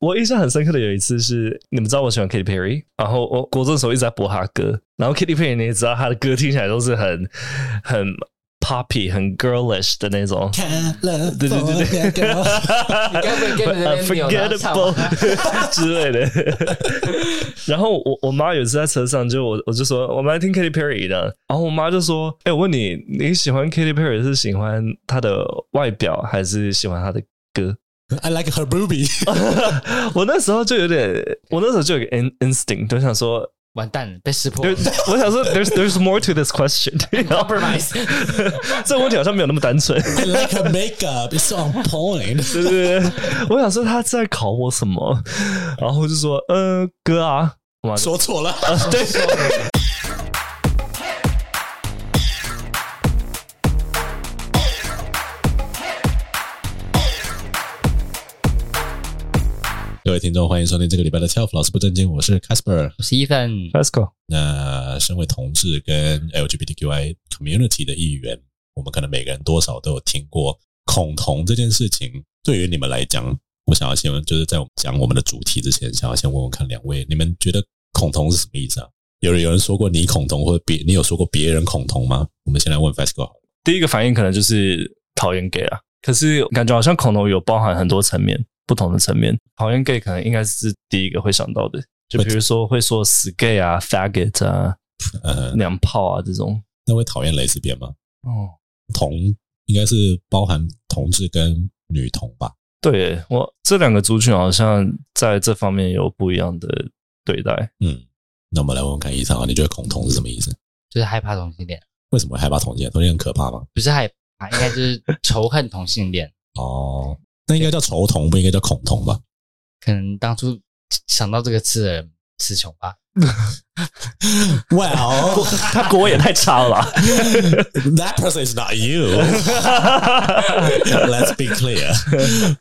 我印象很深刻的有一次是，你们知道我喜欢 Katy Perry，然后我国中的时候一直在播她歌，然后 Katy Perry 你也知道她的歌听起来都是很很 poppy、很 girlish 的那种。对对对对，你该不会跟着 Unforgettable 之类的。然后我我妈有一次在车上，就我我就说我们来听 Katy Perry 的，然后我妈就说：“哎，我问你，你喜欢 Katy Perry 是喜欢她的外表，还是喜欢她的歌？” I like her boobie 我那时候就有点，我那时候就有个 instinct，就想说，完蛋，被识破。我想说，there's there's more to this question。Compromise，这个问题好像没有那么单纯。I like her makeup, it's on point。对对对，我想说他在考我什么，然后就说，呃，哥啊，说错了，对。各位听众，欢迎收听这个礼拜的 Telf 老师不正经，我是 Casper，我是 Ethan，Let's go。那身为同志跟 LGBTQI community 的一员，我们可能每个人多少都有听过恐同这件事情。对于你们来讲，我想要先问，就是在我们讲我们的主题之前，想要先问问看两位，你们觉得恐同是什么意思啊？有人有人说过你恐同，或者别你有说过别人恐同吗？我们先来问 Fasco。第一个反应可能就是讨厌 gay 啊，可是感觉好像恐同有包含很多层面。不同的层面，讨厌 gay 可能应该是第一个会想到的，就比如说会说死 gay 啊、faggot 啊、呃、娘炮啊这种。那会讨厌蕾丝边吗？哦，同应该是包含同志跟女同吧？对，我这两个族群好像在这方面有不一样的对待。嗯，那我们来问问看，医生啊，你觉得恐同是什么意思？就是害怕同性恋。为什么害怕同性恋？同性恋很可怕吗？不是害怕，应该就是仇恨同性恋。哦。那应该叫仇同，不应该叫恐同吧？可能当初想到这个字的人词穷吧。Well，他国也太差了吧。That person is not you. Let's be clear。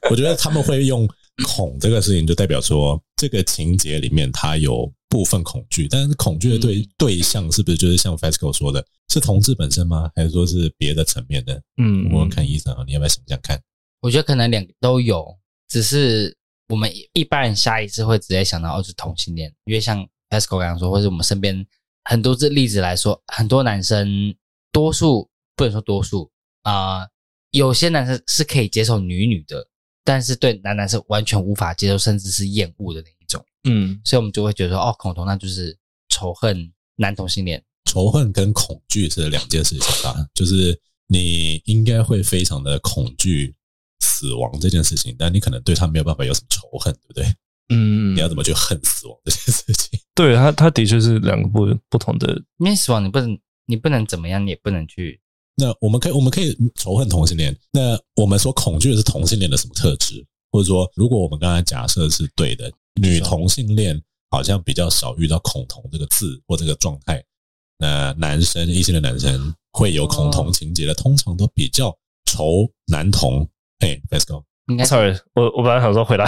我觉得他们会用恐这个事情，就代表说这个情节里面他有部分恐惧，但是恐惧的对、嗯、对象是不是就是像 Fasco 说的，是同志本身吗？还是说是别的层面的？嗯，我们看医生啊，你要不要想想看？我觉得可能两个都有，只是我们一般人下意识会直接想到哦，是同性恋。因为像 Pascal 刚刚说，或者我们身边很多这例子来说，很多男生，多数不能说多数啊、呃，有些男生是可以接受女女的，但是对男男是完全无法接受，甚至是厌恶的那一种。嗯，所以我们就会觉得说，哦，恐同那就是仇恨男同性恋。仇恨跟恐惧是两件事情啊，就是你应该会非常的恐惧。死亡这件事情，但你可能对他没有办法有什么仇恨，对不对？嗯，你要怎么去恨死亡这件事情？对他，他的确是两个不不同的。因为死亡，你不能，你不能怎么样，你也不能去。那我们可以，我们可以仇恨同性恋。那我们所恐惧的是同性恋的什么特质？或者说，如果我们刚才假设是对的，女同性恋好像比较少遇到恐同这个字或这个状态。那男生，异性的男生会有恐同情节的，通常都比较仇男同。嘿、hey，Let's go。Sorry，我我本来想说回答。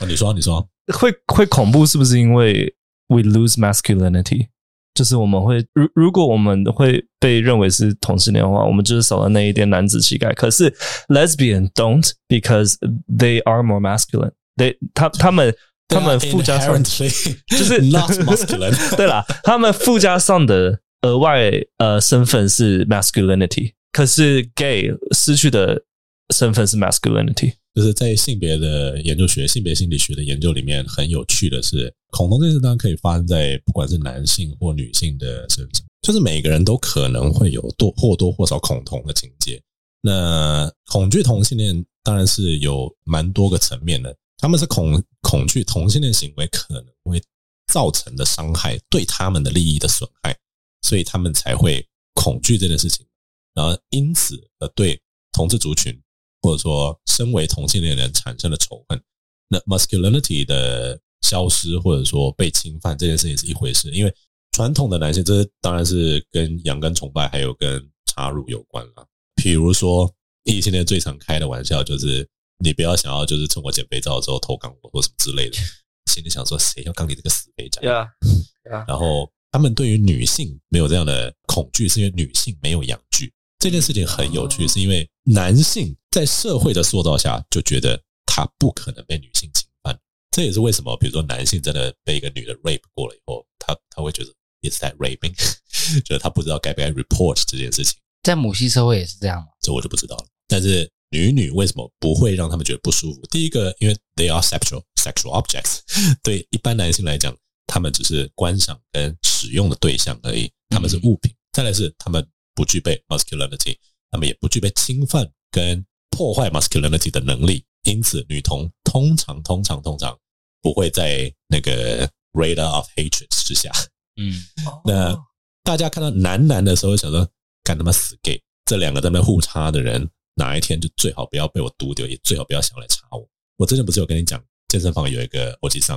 哦，你说，你说，会会恐怖是不是因为 we lose masculinity？就是我们会，如如果我们会被认为是同性恋的话，我们就是少了那一点男子气概。可是 lesbian don't because they are more masculine they。They 他他们他们附加上就是 not masculine。对啦，他们附加上的额外呃身份是 masculinity，可是 gay 失去的。身份是 masculinity，就是在性别的研究学、性别心理学的研究里面，很有趣的是，恐同这件事当然可以发生在不管是男性或女性的身上，就是每个人都可能会有多或多或少恐同的情节。那恐惧同性恋当然是有蛮多个层面的，他们是恐恐惧同性恋行为可能会造成的伤害，对他们的利益的损害，所以他们才会恐惧这件事情，然后因此而对同志族群。或者说，身为同性恋人产生的仇恨，那 masculinity 的消失或者说被侵犯这件事情是一回事，因为传统的男性，这当然是跟阳刚崇拜还有跟插入有关了。比如说，异性恋最常开的玩笑就是，你不要想要就是趁我减肥皂的时候偷干我或什么之类的，心里想说谁要干你这个死肥宅？呀呀。然后他们对于女性没有这样的恐惧，是因为女性没有阳具。这件事情很有趣，是因为男性在社会的塑造下就觉得他不可能被女性侵犯，这也是为什么，比如说男性真的被一个女的 rape 过了以后，他他会觉得 is that raping，觉 得他不知道该不该 report 这件事情。在母系社会也是这样吗？这我就不知道了。但是女女为什么不会让他们觉得不舒服？第一个，因为 they are sexual sexual objects，对一般男性来讲，他们只是观赏跟使用的对象而已，他们是物品。嗯、再来是他们不具备 masculinity，他们也不具备侵犯跟破坏 masculinity 的能力，因此女童通常通常通常不会在那个 radar of hatred 之下。嗯，那大家看到男男的时候，想说干他妈死 gay，这两个在那互插的人，哪一天就最好不要被我毒掉，也最好不要想来插我。我之前不是有跟你讲，健身房有一个欧吉桑？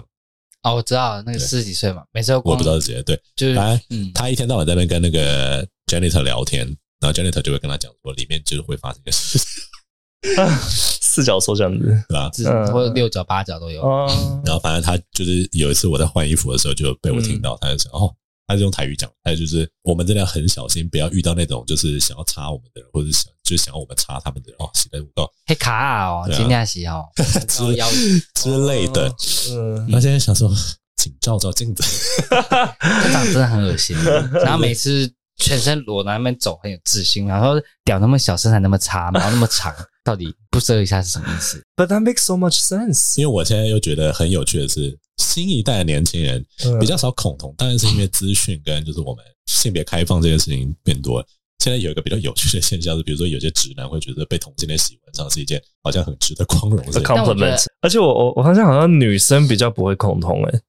哦，我知道那个四十几岁嘛，每次我不知道是谁，对，就是他，嗯，他一天到晚在那边跟那个 Janitor 聊天，然后 Janitor 就会跟他讲说，里面就是会发生一个事情。四脚兽这样子，对吧？嗯，或者六脚八脚都有。然后反正他就是有一次我在换衣服的时候就被我听到，他就说：“哦，他是用台语讲，他就是我们真的要很小心，不要遇到那种就是想要插我们的人，或者想就是想要我们插他们的人哦，洗在五道黑卡哦，今天洗哦 之之类的。嗯，那现在想说，请照照镜子，他长真的很恶心。然后每次全身裸在那边走，很有自信，然后屌那么小，身材那么差，毛那么长。”到底不遮一下是什么意思？But that makes so much sense。因为我现在又觉得很有趣的是，新一代的年轻人比较少恐同，当然是因为资讯跟就是我们性别开放这件事情变多了。现在有一个比较有趣的现象是，比如说有些直男会觉得被同性恋喜欢上是一件好像很值得光荣的 compliment。而且我我我发现好像女生比较不会恐同诶，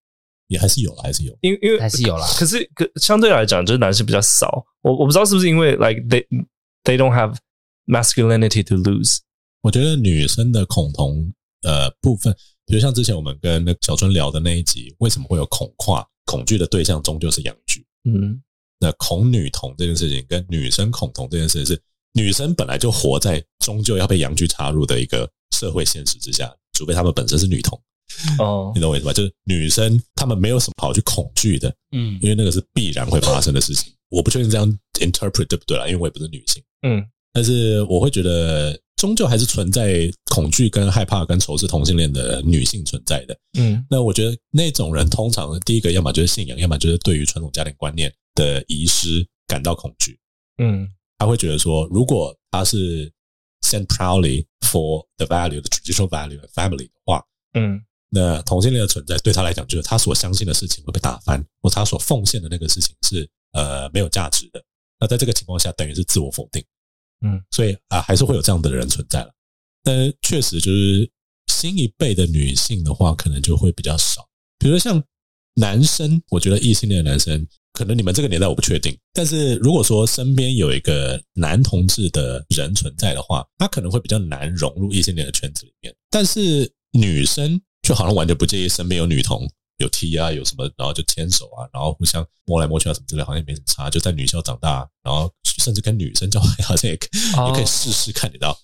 也还是有，还是有，因为因为还是有啦。可是可相对来讲，就是男生比较少。我我不知道是不是因为 like they they don't have masculinity to lose。我觉得女生的恐同呃部分，比如像之前我们跟那小春聊的那一集，为什么会有恐跨？恐惧的对象终究是阳具。嗯，那恐女同这件事情跟女生恐同这件事情，是女生本来就活在终究要被阳具插入的一个社会现实之下，除非她们本身是女同。哦，你懂我意思吧？就是女生她们没有什么好去恐惧的。嗯，因为那个是必然会发生的事情。我不确定这样 interpret 对不对啦，因为我也不是女性。嗯，但是我会觉得。终究还是存在恐惧、跟害怕、跟仇视同性恋的女性存在的。嗯，那我觉得那种人通常第一个，要么就是信仰，要么就是对于传统家庭观念的遗失感到恐惧。嗯，他会觉得说，如果他是 stand proudly for the value, the traditional value of family 的话，嗯，那同性恋的存在对他来讲，就是他所相信的事情会被打翻，或他所奉献的那个事情是呃没有价值的。那在这个情况下，等于是自我否定。嗯，所以啊，还是会有这样的人存在了。但是确实就是新一辈的女性的话，可能就会比较少。比如说像男生，我觉得异性恋的男生，可能你们这个年代我不确定。但是如果说身边有一个男同志的人存在的话，他可能会比较难融入异性恋的圈子里面。但是女生就好像完全不介意身边有女同。有 T 啊，有什么，然后就牵手啊，然后互相摸来摸去啊，什么之类，好像也没什么差。就在女校长大，然后甚至跟女生交往，好像也可以、哦、也可以试试看，你知道？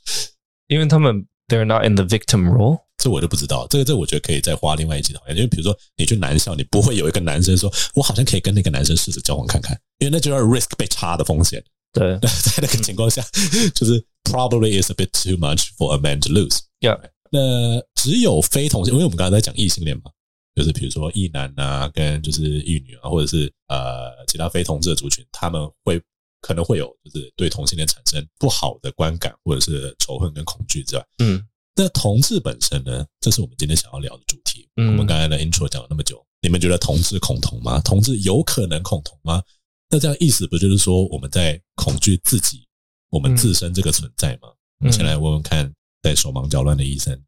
因为他们 they're not in the victim role，这我就不知道。这个这个、我觉得可以再花另外一集讨论。因为比如说你去男校，你不会有一个男生说，我好像可以跟那个男生试着交往看看，因为那就要 risk 被插的风险。对，在那个情况下，就是 probably is a bit too much for a man to lose。Yeah，那只有非同性，因为我们刚才在讲异性恋嘛。就是比如说异男啊，跟就是异女啊，或者是呃其他非同志的族群，他们会可能会有就是对同性恋产生不好的观感，或者是仇恨跟恐惧之外，嗯，那同志本身呢，这是我们今天想要聊的主题。嗯，我们刚才的 intro 讲了那么久，你们觉得同志恐同吗？同志有可能恐同吗？那这样意思不就是说我们在恐惧自己，我们自身这个存在吗？我们先来问问看，在手忙脚乱的医生。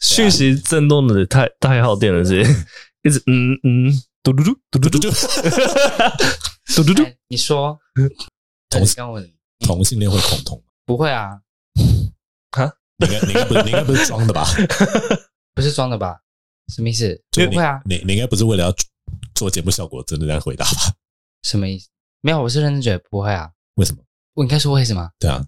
讯息震动的太太耗电了，是一直嗯嗯嘟嘟嘟嘟嘟嘟嘟嘟嘟嘟。你说 同性同性恋会恐同吗？不会啊，哈？你应该你应该不是你应该不是装的吧？不是装的吧？什么意思？不会啊，你你应该不是为了要做节目效果真的在回答吧？什么意思？没有，我是认真觉得不会啊。为什么？我应该说为什么？对啊。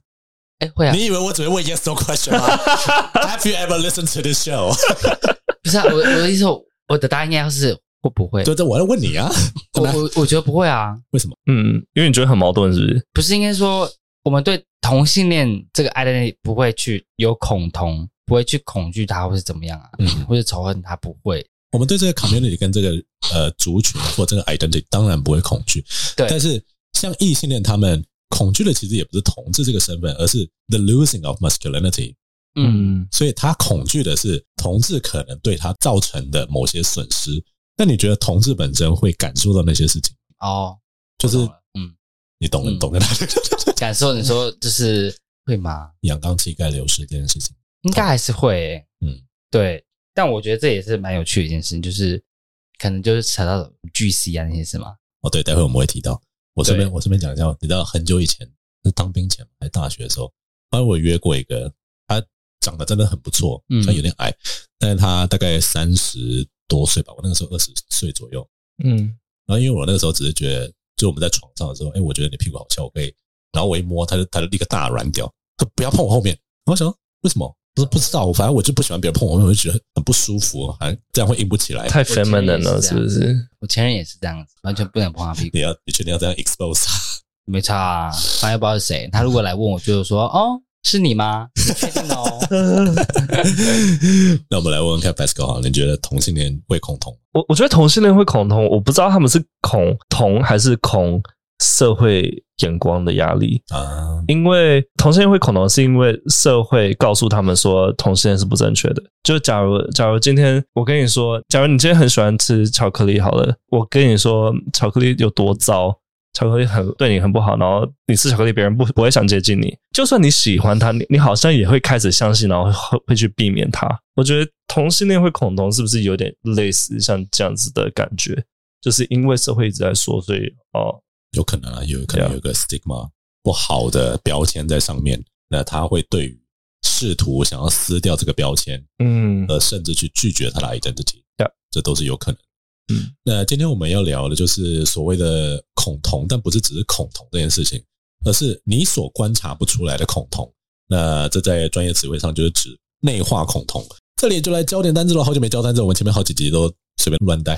哎，会啊！你以为我只会问 yes no question 吗？Have you ever listened to this show？不是啊，我我的意思，我的答案应该是会不会？对，这我要问你啊！我我我觉得不会啊。为什么？嗯，因为你觉得很矛盾，是不是？不是应该说我们对同性恋这个 identity 不会去有恐同，不会去恐惧他，或是怎么样啊？嗯，或者仇恨他，不会。我们对这个 community 跟这个呃族群或这个 identity 当然不会恐惧，对。但是像异性恋，他们恐惧的其实也不是同志这个身份，而是 the losing of masculinity。嗯，所以他恐惧的是同志可能对他造成的某些损失。那你觉得同志本身会感受到那些事情？哦，就是嗯，你懂，你懂的。感受你说就是会吗？阳刚气概流失这件事情，应该还是会、欸。嗯，对。但我觉得这也是蛮有趣的一件事情，就是可能就是扯到巨 C 啊那些事嘛。哦，对，待会我们会提到。我顺便我顺便讲一下，你知道很久以前是当兵前还大学的时候，后来我约过一个，他长得真的很不错，虽然有点矮，嗯、但是他大概三十多岁吧，我那个时候二十岁左右。嗯，然后因为我那个时候只是觉得，就我们在床上的时候，哎，我觉得你屁股好翘，我可以。然后我一摸，他就他就立刻大软屌，他不要碰我后面。我想为什么？不是不知道，反正我就不喜欢别人碰我，我就觉得很不舒服，好像这样会硬不起来，太 feminine 了，是不是？我前任也是这样子，完全不能碰他屁股。你要你确定要这样 expose 他？没差啊，反正不知道是谁。他如果来问我，就是说，哦，是你吗？你确定哦？那我们来问问看，Pascal 哈，你觉得同性恋会恐同？我我觉得同性恋会恐同，我不知道他们是恐同还是恐。社会眼光的压力啊，因为同性恋会恐同，是因为社会告诉他们说同性恋是不正确的。就假如假如今天我跟你说，假如你今天很喜欢吃巧克力，好了，我跟你说巧克力有多糟，巧克力很对你很不好，然后你吃巧克力，别人不不会想接近你。就算你喜欢他，你你好像也会开始相信，然后会会去避免他。我觉得同性恋会恐同，是不是有点类似像这样子的感觉？就是因为社会一直在说，所以哦。有可能啊，有可能有个 stigma 不好的标签在上面，那他会对于试图想要撕掉这个标签，嗯，呃，甚至去拒绝他的 identity，这都是有可能。嗯，那今天我们要聊的就是所谓的恐同，但不是只是恐同这件事情，而是你所观察不出来的恐同。那这在专业词汇上就是指内化恐同。这里就来教点单字了，好久没教单字，我们前面好几集都。随便乱带。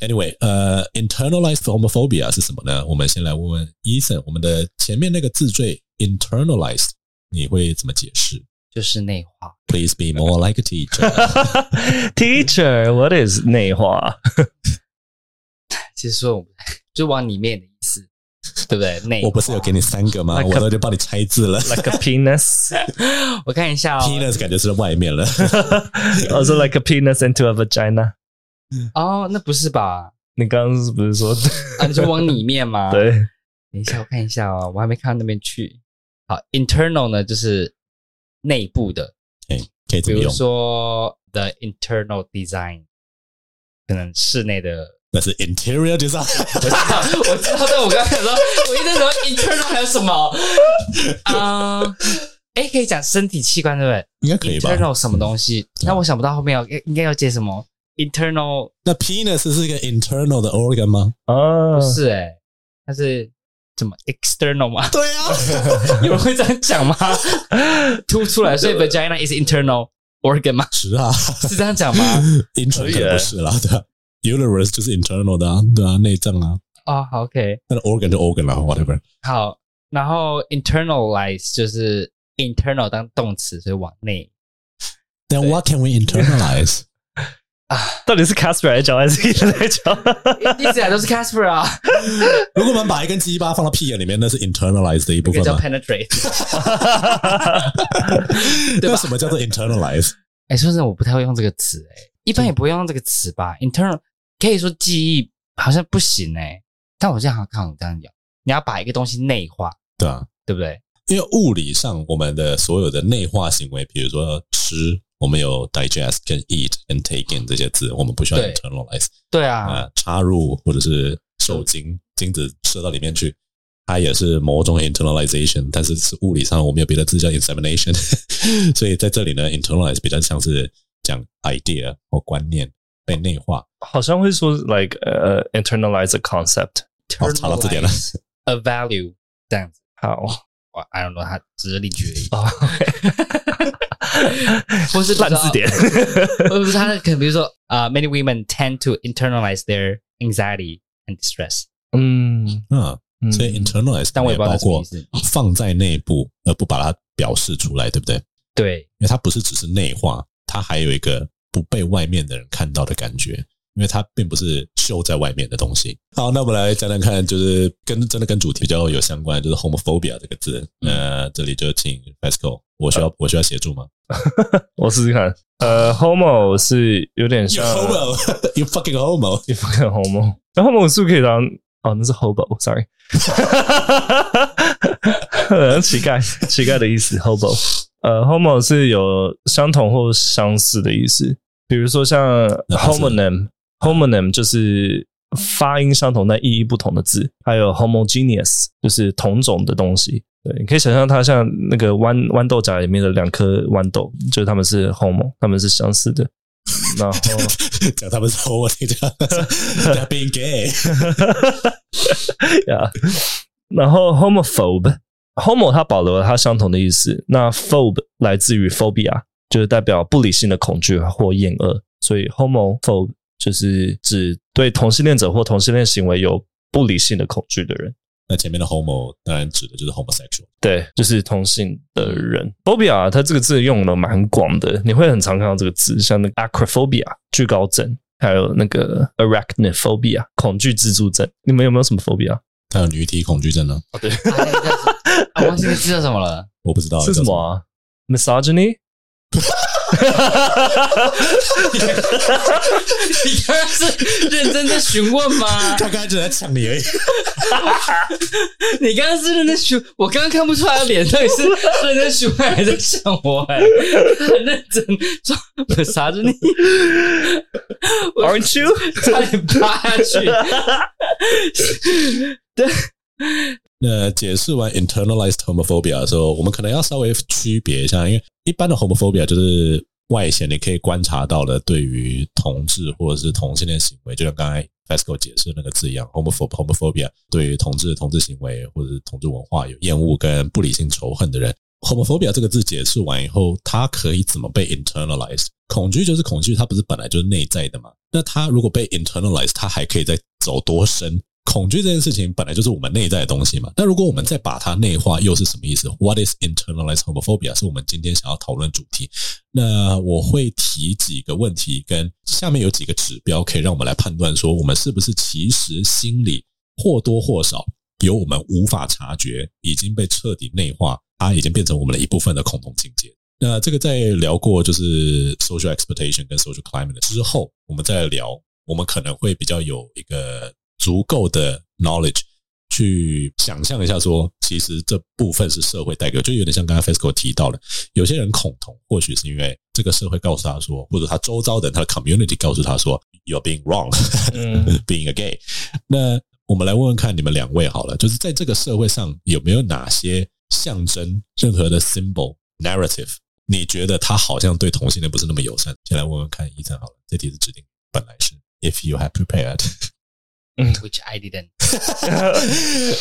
Anyway，呃，internalized homophobia 是什么呢？我们先来问问 Ethan，我们的前面那个字缀 internalized，你会怎么解释？就是内化。Please be more like a teacher. Teacher，what is 内化？其实说我们就往里面的意思，对不对？内，我不是有给你三个吗？Like a, 我都就帮你拆字了。Like a penis，我看一下哦。Penis 感觉是在外面了。Also like a penis into a vagina。哦，那不是吧？你刚刚是不是说啊？你就往里面吗？对，等一下我看一下哦，我还没看到那边去。好，internal 呢就是内部的，哎，可以这么用。比如说 the internal design，可能室内的，那是 interior design。我知道，我知道，但我刚才说，我一直说 internal 还有什么？啊，哎，可以讲身体器官对不对？应该可以吧？internal 什么东西？那我想不到后面要应该要接什么 ？Internal，那 penis 是一个 internal 的 organ 吗？啊，不是诶、欸、它是怎么 external 吗？对啊，有人会这样讲吗？凸出来，所以 vagina is internal organ 吗？是啊，是这样讲吗？internal 可能不是啦，对啊，uterus 就是 internal 的啊，对啊，内脏啊。哦，好，OK，那 organ 就 organ 了，whatever。好，然后 internalize 就是 internal 当动词，所以往内。Then what can we internalize？ 啊，到底是 Casper 来教还是 Ethan 来教？一直以来都是 Casper 啊。如果我们把一根鸡巴放到屁眼里面，那是 internalize 的一部分吗？叫 penetrate。对吧？什么叫做 internalize？哎、欸，说真的，我不太会用这个词，哎，一般也不会用这个词吧？internal 可以说记忆好像不行哎，但我这样好像看我这样讲，你要把一个东西内化，对啊，对不对？因为物理上，我们的所有的内化行为，比如说吃。我们有 digest、跟 eat、and take in 这些字，我们不需要 internalize。对啊，呃，插入或者是受精，精子射到里面去，它也是某种 internalization，但是是物理上我们有别的字叫 insemination。所以在这里呢，internalize 比较像是讲 idea 或观念被内化，好像会说 like 呃、uh, internalize a concept。好，查到字典了，a value 这样子。好，我 I don't know，它只是例句而已。 Oh. 或是烂字典，或是他可能比如说啊、uh,，many women tend to internalize their anxiety and distress。嗯。啊，嗯。所以 internalize，但我也包括放在内部而不把它表示出来，对不对？对，因为它不是只是内化，它还有一个不被外面的人看到的感觉，因为它并不是秀在外面的东西。好，那我们来讲讲看，就是跟真的跟主题比较有相关，就是 homophobia 这个字。那、呃、这里就请 Fesco，我需要、呃、我需要协助吗？我试试看。呃，homo 是有点像 homo，you fucking homo，you fucking homo。那 homo 是不是可以当哦，那是 hobo，sorry，乞丐，乞丐的意思，hobo。呃，homo 是有相同或相似的意思，比如说像 homonym，homonym 就是发音相同但意义不同的字，还有 homogeneous 就是同种的东西。对，你可以想象它像那个豌豌豆荚里面的两颗豌豆，就是它们是 homo，它们是相似的。然后 讲他们是 homo，你讲 they're being gay，呀。然后 homophobe，homo 它保留了它相同的意思，那 phobe 来自于 phobia，就是代表不理性的恐惧或厌恶，所以 homophobe 就是指对同性恋者或同性恋行为有不理性的恐惧的人。那前面的 homo 当然指的就是 homosexual，对，就是同性的人。phobia 它这个字用的蛮广的，你会很常看到这个字，像那个 acrophobia 惧高症，还有那个 arachnophobia 恐惧蜘蛛症。你们有没有什么 phobia？还有女体恐惧症呢？哦，对，啊，忘记知道什么了？我不知道是什么啊？misogyny。哈哈哈哈哈！你刚刚是认真在询问吗？他刚才只在抢你而已。你刚刚是认真询，我刚刚看不出来脸，到底是认真询问还是想我？哎，很认真装啥子你？Aren't you？差点趴下去。对。那解释完 internalized homophobia 的时候，我们可能要稍微区别一下，因为一般的 homophobia 就是外显你可以观察到的，对于同志或者是同性恋行为，就像刚才 Fesco 解释那个字一样，homophobe homophobia 对于同志的同志行为或者是同志文化有厌恶跟不理性仇恨的人，homophobia 这个字解释完以后，它可以怎么被 internalized？恐惧就是恐惧，它不是本来就是内在的嘛？那它如果被 internalized，它还可以再走多深？恐惧这件事情本来就是我们内在的东西嘛，那如果我们再把它内化，又是什么意思？What is internalized homophobia？是我们今天想要讨论主题。那我会提几个问题，跟下面有几个指标，可以让我们来判断说，我们是不是其实心里或多或少有我们无法察觉，已经被彻底内化，它已经变成我们的一部分的恐同情结。那这个在聊过就是 social expectation 跟 social climate 之后，我们再聊，我们可能会比较有一个。足够的 knowledge 去想象一下，说其实这部分是社会带给，就有点像刚才 Fesco 提到的，有些人恐同，或许是因为这个社会告诉他说，或者他周遭的他的 community 告诉他说，you're being wrong，being a gay。那我们来问问看你们两位好了，就是在这个社会上有没有哪些象征、任何的 symbol narrative，你觉得他好像对同性恋不是那么友善？先来问问看，Ethan 好了，这题是指定本来是 if you have prepared。Which I didn't.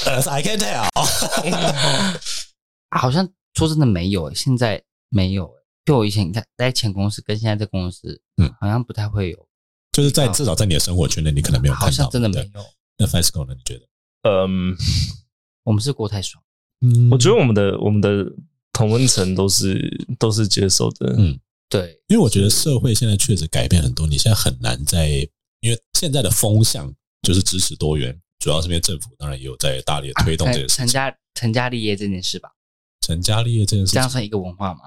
As I can tell. 好像说真的没有，现在没有。就我以前你看在前公司跟现在这公司，嗯，好像不太会有。就是在至少在你的生活圈内，你可能没有看到。好像真的没有。那 Fesco 呢？你觉得？嗯，我们是过太爽。嗯，我觉得我们的我们的同温层都是都是接受的。嗯，对，因为我觉得社会现在确实改变很多，你现在很难在，因为现在的风向。就是支持多元，主要是因为政府当然也有在大力的推动这件事情。成家成家立业这件事吧，成家立业这件事，这样算一个文化吗？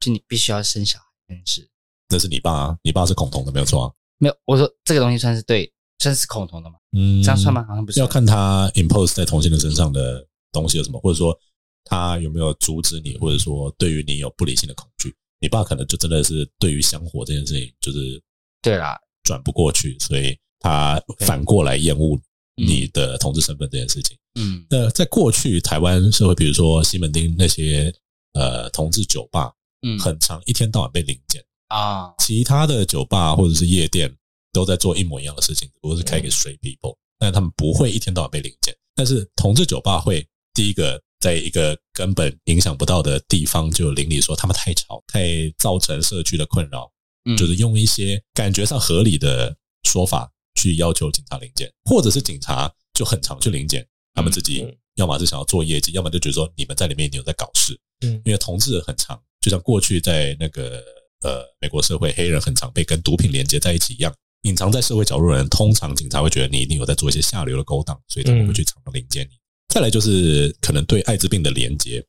就你必须要生小孩这件事。那是你爸啊，你爸是恐同的，没有错啊。没有，我说这个东西算是对，算是恐同的吗？嗯，这样算吗？好像不是。要看他 impose 在同性人身上的东西有什么，或者说他有没有阻止你，或者说对于你有不理性的恐惧。你爸可能就真的是对于香火这件事情，就是对啦，转不过去，所以。他反过来厌恶你的同志身份这件事情。嗯，那在过去台湾社会，比如说西门町那些呃同志酒吧，嗯，很长一天到晚被临检啊。其他的酒吧或者是夜店都在做一模一样的事情，不过是开给 straight people，但他们不会一天到晚被临检。但是同志酒吧会第一个在一个根本影响不到的地方就邻里说他们太吵，太造成社区的困扰，就是用一些感觉上合理的说法。去要求警察临检，或者是警察就很常去临检，他们自己要么是想要做业绩，要么就觉得说你们在里面一定有在搞事。嗯，因为同志很常，就像过去在那个呃美国社会，黑人很常被跟毒品连接在一起一样，隐藏在社会角落的人，通常警察会觉得你一定有在做一些下流的勾当，所以他们会去常常临检你。再来就是可能对艾滋病的连接，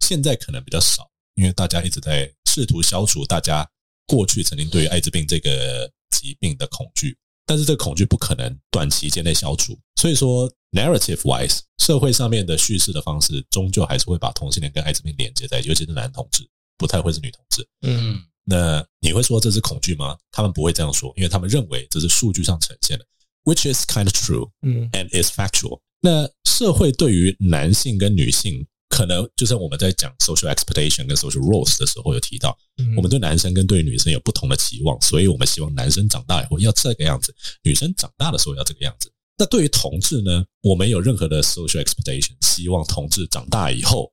现在可能比较少，因为大家一直在试图消除大家过去曾经对于艾滋病这个疾病的恐惧，但是这个恐惧不可能短期间内消除，所以说 narrative wise，社会上面的叙事的方式，终究还是会把同性恋跟艾滋病连接在一起，尤其是男同志，不太会是女同志。嗯，那你会说这是恐惧吗？他们不会这样说，因为他们认为这是数据上呈现的，which is kind of true，嗯，and is factual。那社会对于男性跟女性，可能就像我们在讲 social expectation 跟 social roles 的时候有提到，我们对男生跟对女生有不同的期望，所以我们希望男生长大以后要这个样子，女生长大的时候要这个样子。那对于同志呢，我们有任何的 social expectation，希望同志长大以后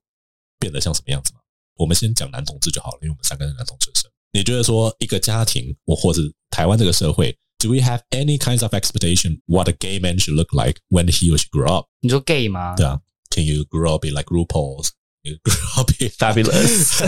变得像什么样子吗？我们先讲男同志就好了，因为我们三个是男同志生。你觉得说一个家庭，我或者台湾这个社会？Do we have any kinds of expectation what a gay man should look like when he or she grow up？你说 gay 吗？对啊，Can you grow up be like RuPaul's? You grow up be fabulous？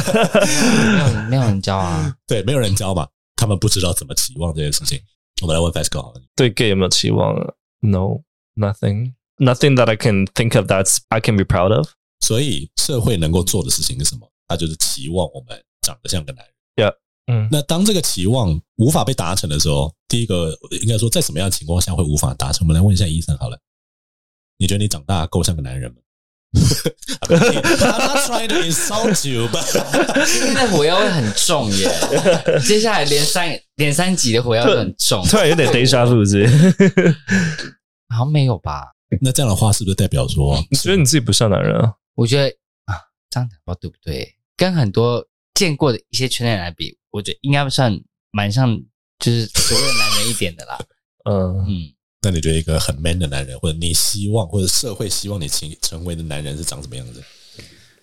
没 有没有人教啊，对，没有人教嘛，他们不知道怎么期望这件事情。我们来问 Fesco 好了，对 gay 有没有期望？No，nothing，nothing that I can think of that I can be proud of。所以社会能够做的事情是什么？它就是期望我们长得像个男人。Yeah。嗯，那当这个期望无法被达成的时候，第一个应该说，在什么样的情况下会无法达成？我们来问一下医生好了，你觉得你长大够像个男人吗？I'm not trying to insult you, but 今天的火药味很重耶。接下来连三连三集的火药都很重，突然有点 deja vu 是不是？好像没有吧？那这样的话是不是代表说，你觉得你自己不像男人啊？我觉得啊，这样讲不知道对不对？跟很多见过的一些圈内人来比。我觉得应该算蛮像，就是所谓的男人一点的啦。嗯 嗯，那你觉得一个很 man 的男人，或者你希望，或者社会希望你成成为的男人是长什么样子？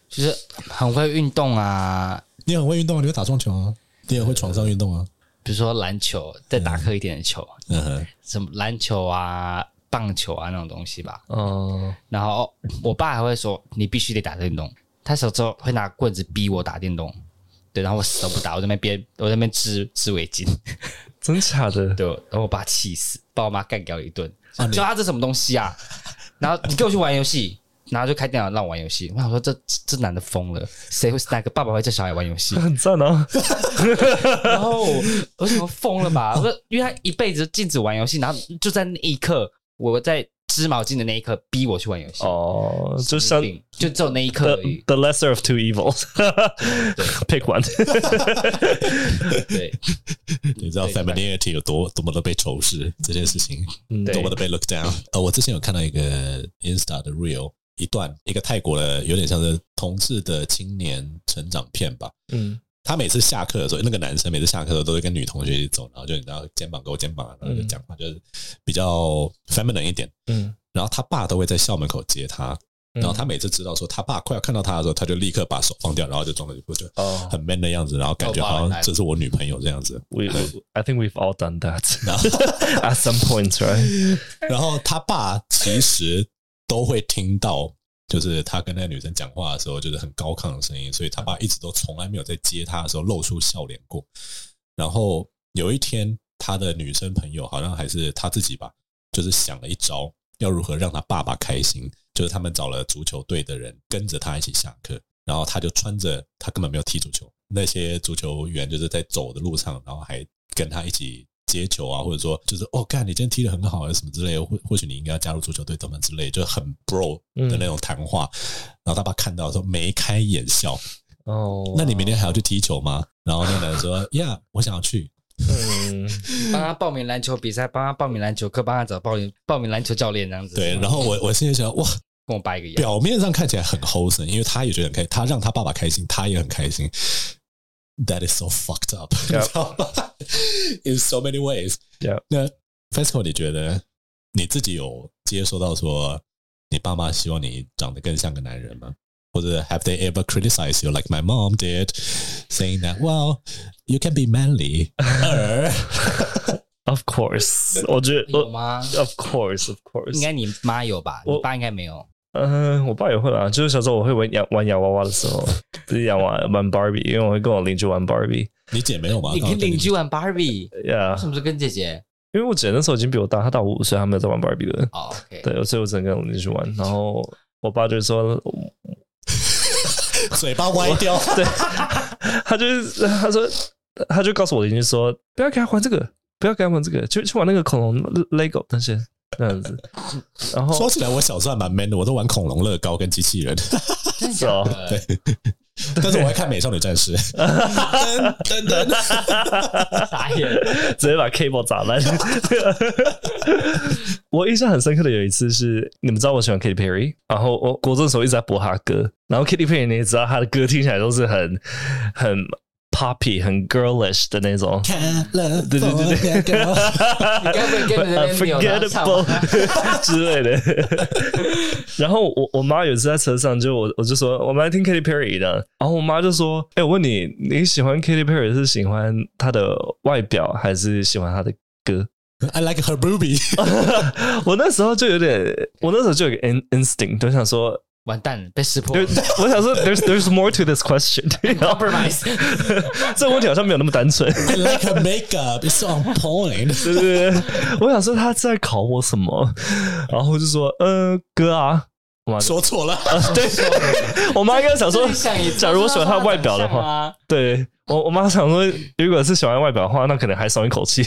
就是很会运动啊，你很会运动啊，你会打撞球啊，你也会床上运动啊，比如说篮球，再打颗一点的球，嗯哼，什么篮球啊、棒球啊那种东西吧。嗯，然后我爸还会说，你必须得打电动，他小时候会拿棍子逼我打电动。对，然后我死都不打，我在那边我在那边织织围巾，真假的？对，然后我爸气死，把我妈干掉一顿，叫他这什么东西啊？然后你给我去玩游戏，然后就开电脑让我玩游戏。我想说这这男的疯了，谁会哪个爸爸会叫小孩玩游戏？很赞啊！然后我想说疯了吧？我说因为他一辈子禁止玩游戏，然后就在那一刻，我在。织毛巾的那一刻，逼我去玩游戏。哦，就像就只有那一刻而已。The, the lesser of two evils，对，pick one。对，你知道 femininity 有多多么的被仇视这件事情，多么的被 look down。呃，我之前有看到一个 Insta 的 Real 一段，一个泰国的有点像是同志的青年成长片吧。嗯。他每次下课的时候，那个男生每次下课的时候都会跟女同学一起走，然后就你知道肩膀勾肩膀，然后就讲话，就是比较 feminine 一点。嗯，然后他爸都会在校门口接他，然后他每次知道说他爸快要看到他的时候，他就立刻把手放掉，然后就装了一副就很 man 的样子，然后感觉好像这是我女朋友这样子。We, I think we've all done that at some point, right？然后他爸其实都会听到。就是他跟那个女生讲话的时候，就是很高亢的声音，所以他爸一直都从来没有在接他的时候露出笑脸过。然后有一天，他的女生朋友好像还是他自己吧，就是想了一招，要如何让他爸爸开心。就是他们找了足球队的人跟着他一起下课，然后他就穿着他根本没有踢足球，那些足球员就是在走的路上，然后还跟他一起。接球啊，或者说就是哦，干你今天踢得很好，啊，什么之类的，或或许你应该要加入足球队等等之类，就很 bro 的那种谈话。嗯、然后他爸看到说眉开眼笑哦，那你明天还要去踢球吗？然后那个男人说呀，我想要去，嗯，帮他报名篮球比赛，帮他报名篮球课，帮他找报名报名篮球教练这样子。对，然后我我现在想哇，跟我爸一个样，表面上看起来很 wholesome，因为他也觉得很开心，他让他爸爸开心，他也很开心。That is so fucked up，你知道吗？In so many ways。那 Fesco，你觉得你自己有接受到说你爸妈希望你长得更像个男人吗？或者 Have they ever criticized you like my mom did, saying that well you can be manly? Of course，我觉得有吗？Of course, of course，应该你妈有吧？你爸应该没有。 嗯，我爸也会啦，就是小时候我会玩洋玩洋娃娃的时候， 不是洋娃娃玩 Barbie，因为我会跟我邻居玩 Barbie。你姐没有吗？你跟邻居玩 Barbie？呀，是不是跟姐姐？因为我姐那时候已经比我大，她大我五岁，她没有在玩 Barbie 了。哦，OK，对，所以我只能跟我邻居玩。然后我爸就说，嘴巴歪掉，对，他就是他说，他就告诉我邻居说，不要给他玩这个，不要给他玩这个，就去玩那个恐龙 Lego 那些。这样子，然后说起来，我小时候还蛮 man 的，我都玩恐龙乐高跟机器人。是哦，对，但是我还看美少女战士。等等，傻眼，直接把 cable 砸烂。我印象很深刻的有一次是，你们知道我喜欢 Katy Perry，然后我国中的时候一直在播他歌，然后 Katy Perry 你也知道他的歌听起来都是很很。Poppy 很 girlish 的那种，对对对对，Unforgettable 之类的。然后我我妈有一次在车上，就我我就说我们来听 Katy Perry 的，然后我妈就说：“哎，我问你，你喜欢 Katy Perry 是喜欢她的外表，还是喜欢她的歌？”I like her boobie。我那时候就有点，我那时候就有个 instinct，就想说。完蛋了，被识破。我想说，there's there's more to this question。Compromise，这个问题好像没有那么单纯。I like her makeup, it's on point。对对对，我想说他在考我什么，然后我就说，呃，哥啊，我妈说错了。对，我妈应该想说，假如我喜欢他外表的话，对我我妈想说，如果是喜欢外表的话，那可能还松一口气。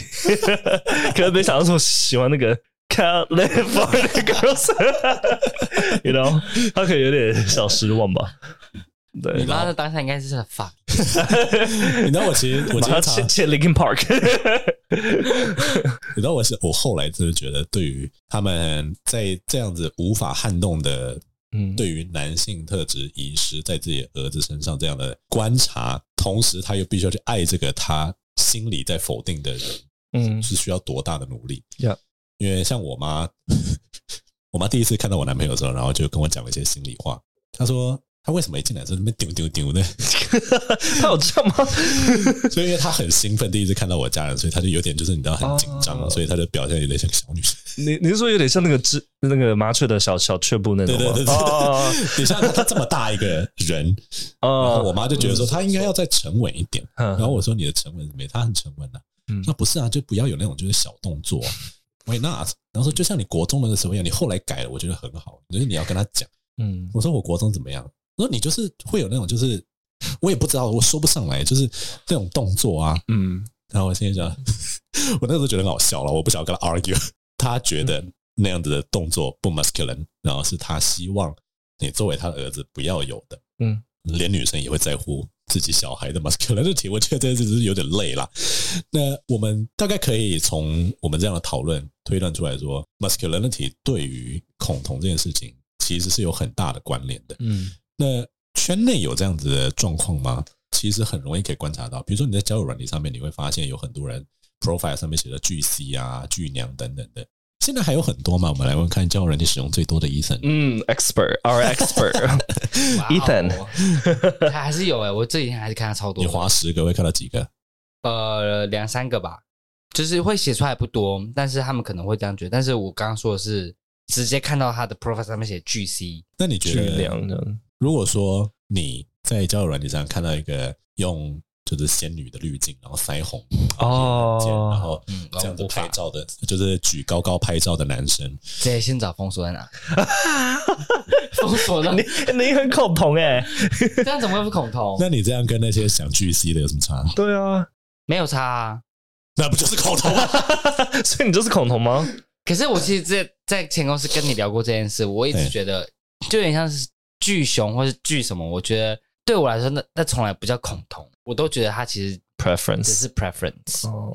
可能没想到说喜欢那个。Can't live for the girls，you know，他可能有点小失望吧。对，你妈的当下应该是 fuck。你知道我其实我经常切切 Linkin Park。你知道我是我后来真的觉得，对于他们在这样子无法撼动的，嗯，对于男性特质遗失在自己儿子身上这样的观察，同时他又必须要去爱这个他心里在否定的人，嗯，是需要多大的努力？呀。因为像我妈，我妈第一次看到我男朋友的时候，然后就跟我讲了一些心里话。她说：“她为什么一进来就那边丢丢丢呢？” 她有这样吗？所以因为她很兴奋，第一次看到我家人，所以她就有点就是你知道很紧张，哦、所以她就表现有点像小女生。你你是说有点像那个只那个麻雀的小小雀步那种吗？对对对对，哦、你像他这么大一个人，然后我妈就觉得说她应该要再沉稳一点。然后我说你的沉稳是没，她很沉稳的、啊。嗯，那不是啊，就不要有那种就是小动作。Why not？然后说，就像你国中的那时候一样，你后来改了，我觉得很好。就是你要跟他讲，嗯，我说我国中怎么样？我说你就是会有那种，就是我也不知道，我说不上来，就是这种动作啊，嗯。然后我现在讲，我那时候觉得很好笑了，我不想要跟他 argue。他觉得那样子的动作不 masculine，然后是他希望你作为他的儿子不要有的，嗯，连女生也会在乎。自己小孩的 masculinity，我觉得这只是有点累了。那我们大概可以从我们这样的讨论推断出来说，masculinity 对于恐同这件事情其实是有很大的关联的。嗯，那圈内有这样子的状况吗？其实很容易可以观察到，比如说你在交友软体上面，你会发现有很多人 profile 上面写的巨 C 啊、巨娘等等的。现在还有很多嘛？我们来问看交友软体使用最多的 Ethan。嗯，expert，our expert，Ethan，他还是有哎、欸，我这几天还是看他超多。你划十个会看到几个？呃，两三个吧，就是会写出来不多，但是他们可能会这样觉得。但是我刚刚说的是直接看到他的 profile 上面写 GC，那你觉得？如果说你在交友软件上看到一个用。就是仙女的滤镜，然后腮红哦，然后这样子拍照的，就是举高高拍照的男生。对，先找封锁在哪？封锁的你，你很恐同哎、欸，这样怎么会不恐同？那你这样跟那些想巨 C 的有什么差？对啊，没有差啊，那不就是恐同吗？所以你就是恐同吗？可是我其实在在前公司跟你聊过这件事，我一直觉得就有点像是巨熊或是巨什么，我觉得。对我来说，那那从来不叫恐同，我都觉得他其实 preference 只是 preference。哦，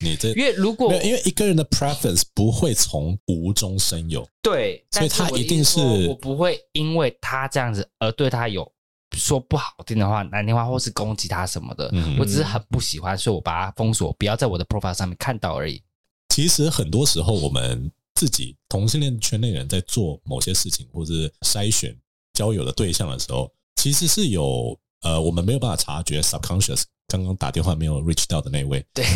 你这因为如果因为一个人的 preference 不会从无中生有，对，所以他一定是我不会因为他这样子而对他有说不好听的话、难听话，或是攻击他什么的。嗯，我只是很不喜欢，所以我把他封锁，不要在我的 profile 上面看到而已。其实很多时候，我们自己同性恋圈内人在做某些事情，或是筛选交友的对象的时候。其实是有呃，我们没有办法察觉 subconscious 刚刚打电话没有 reach 到的那位，对，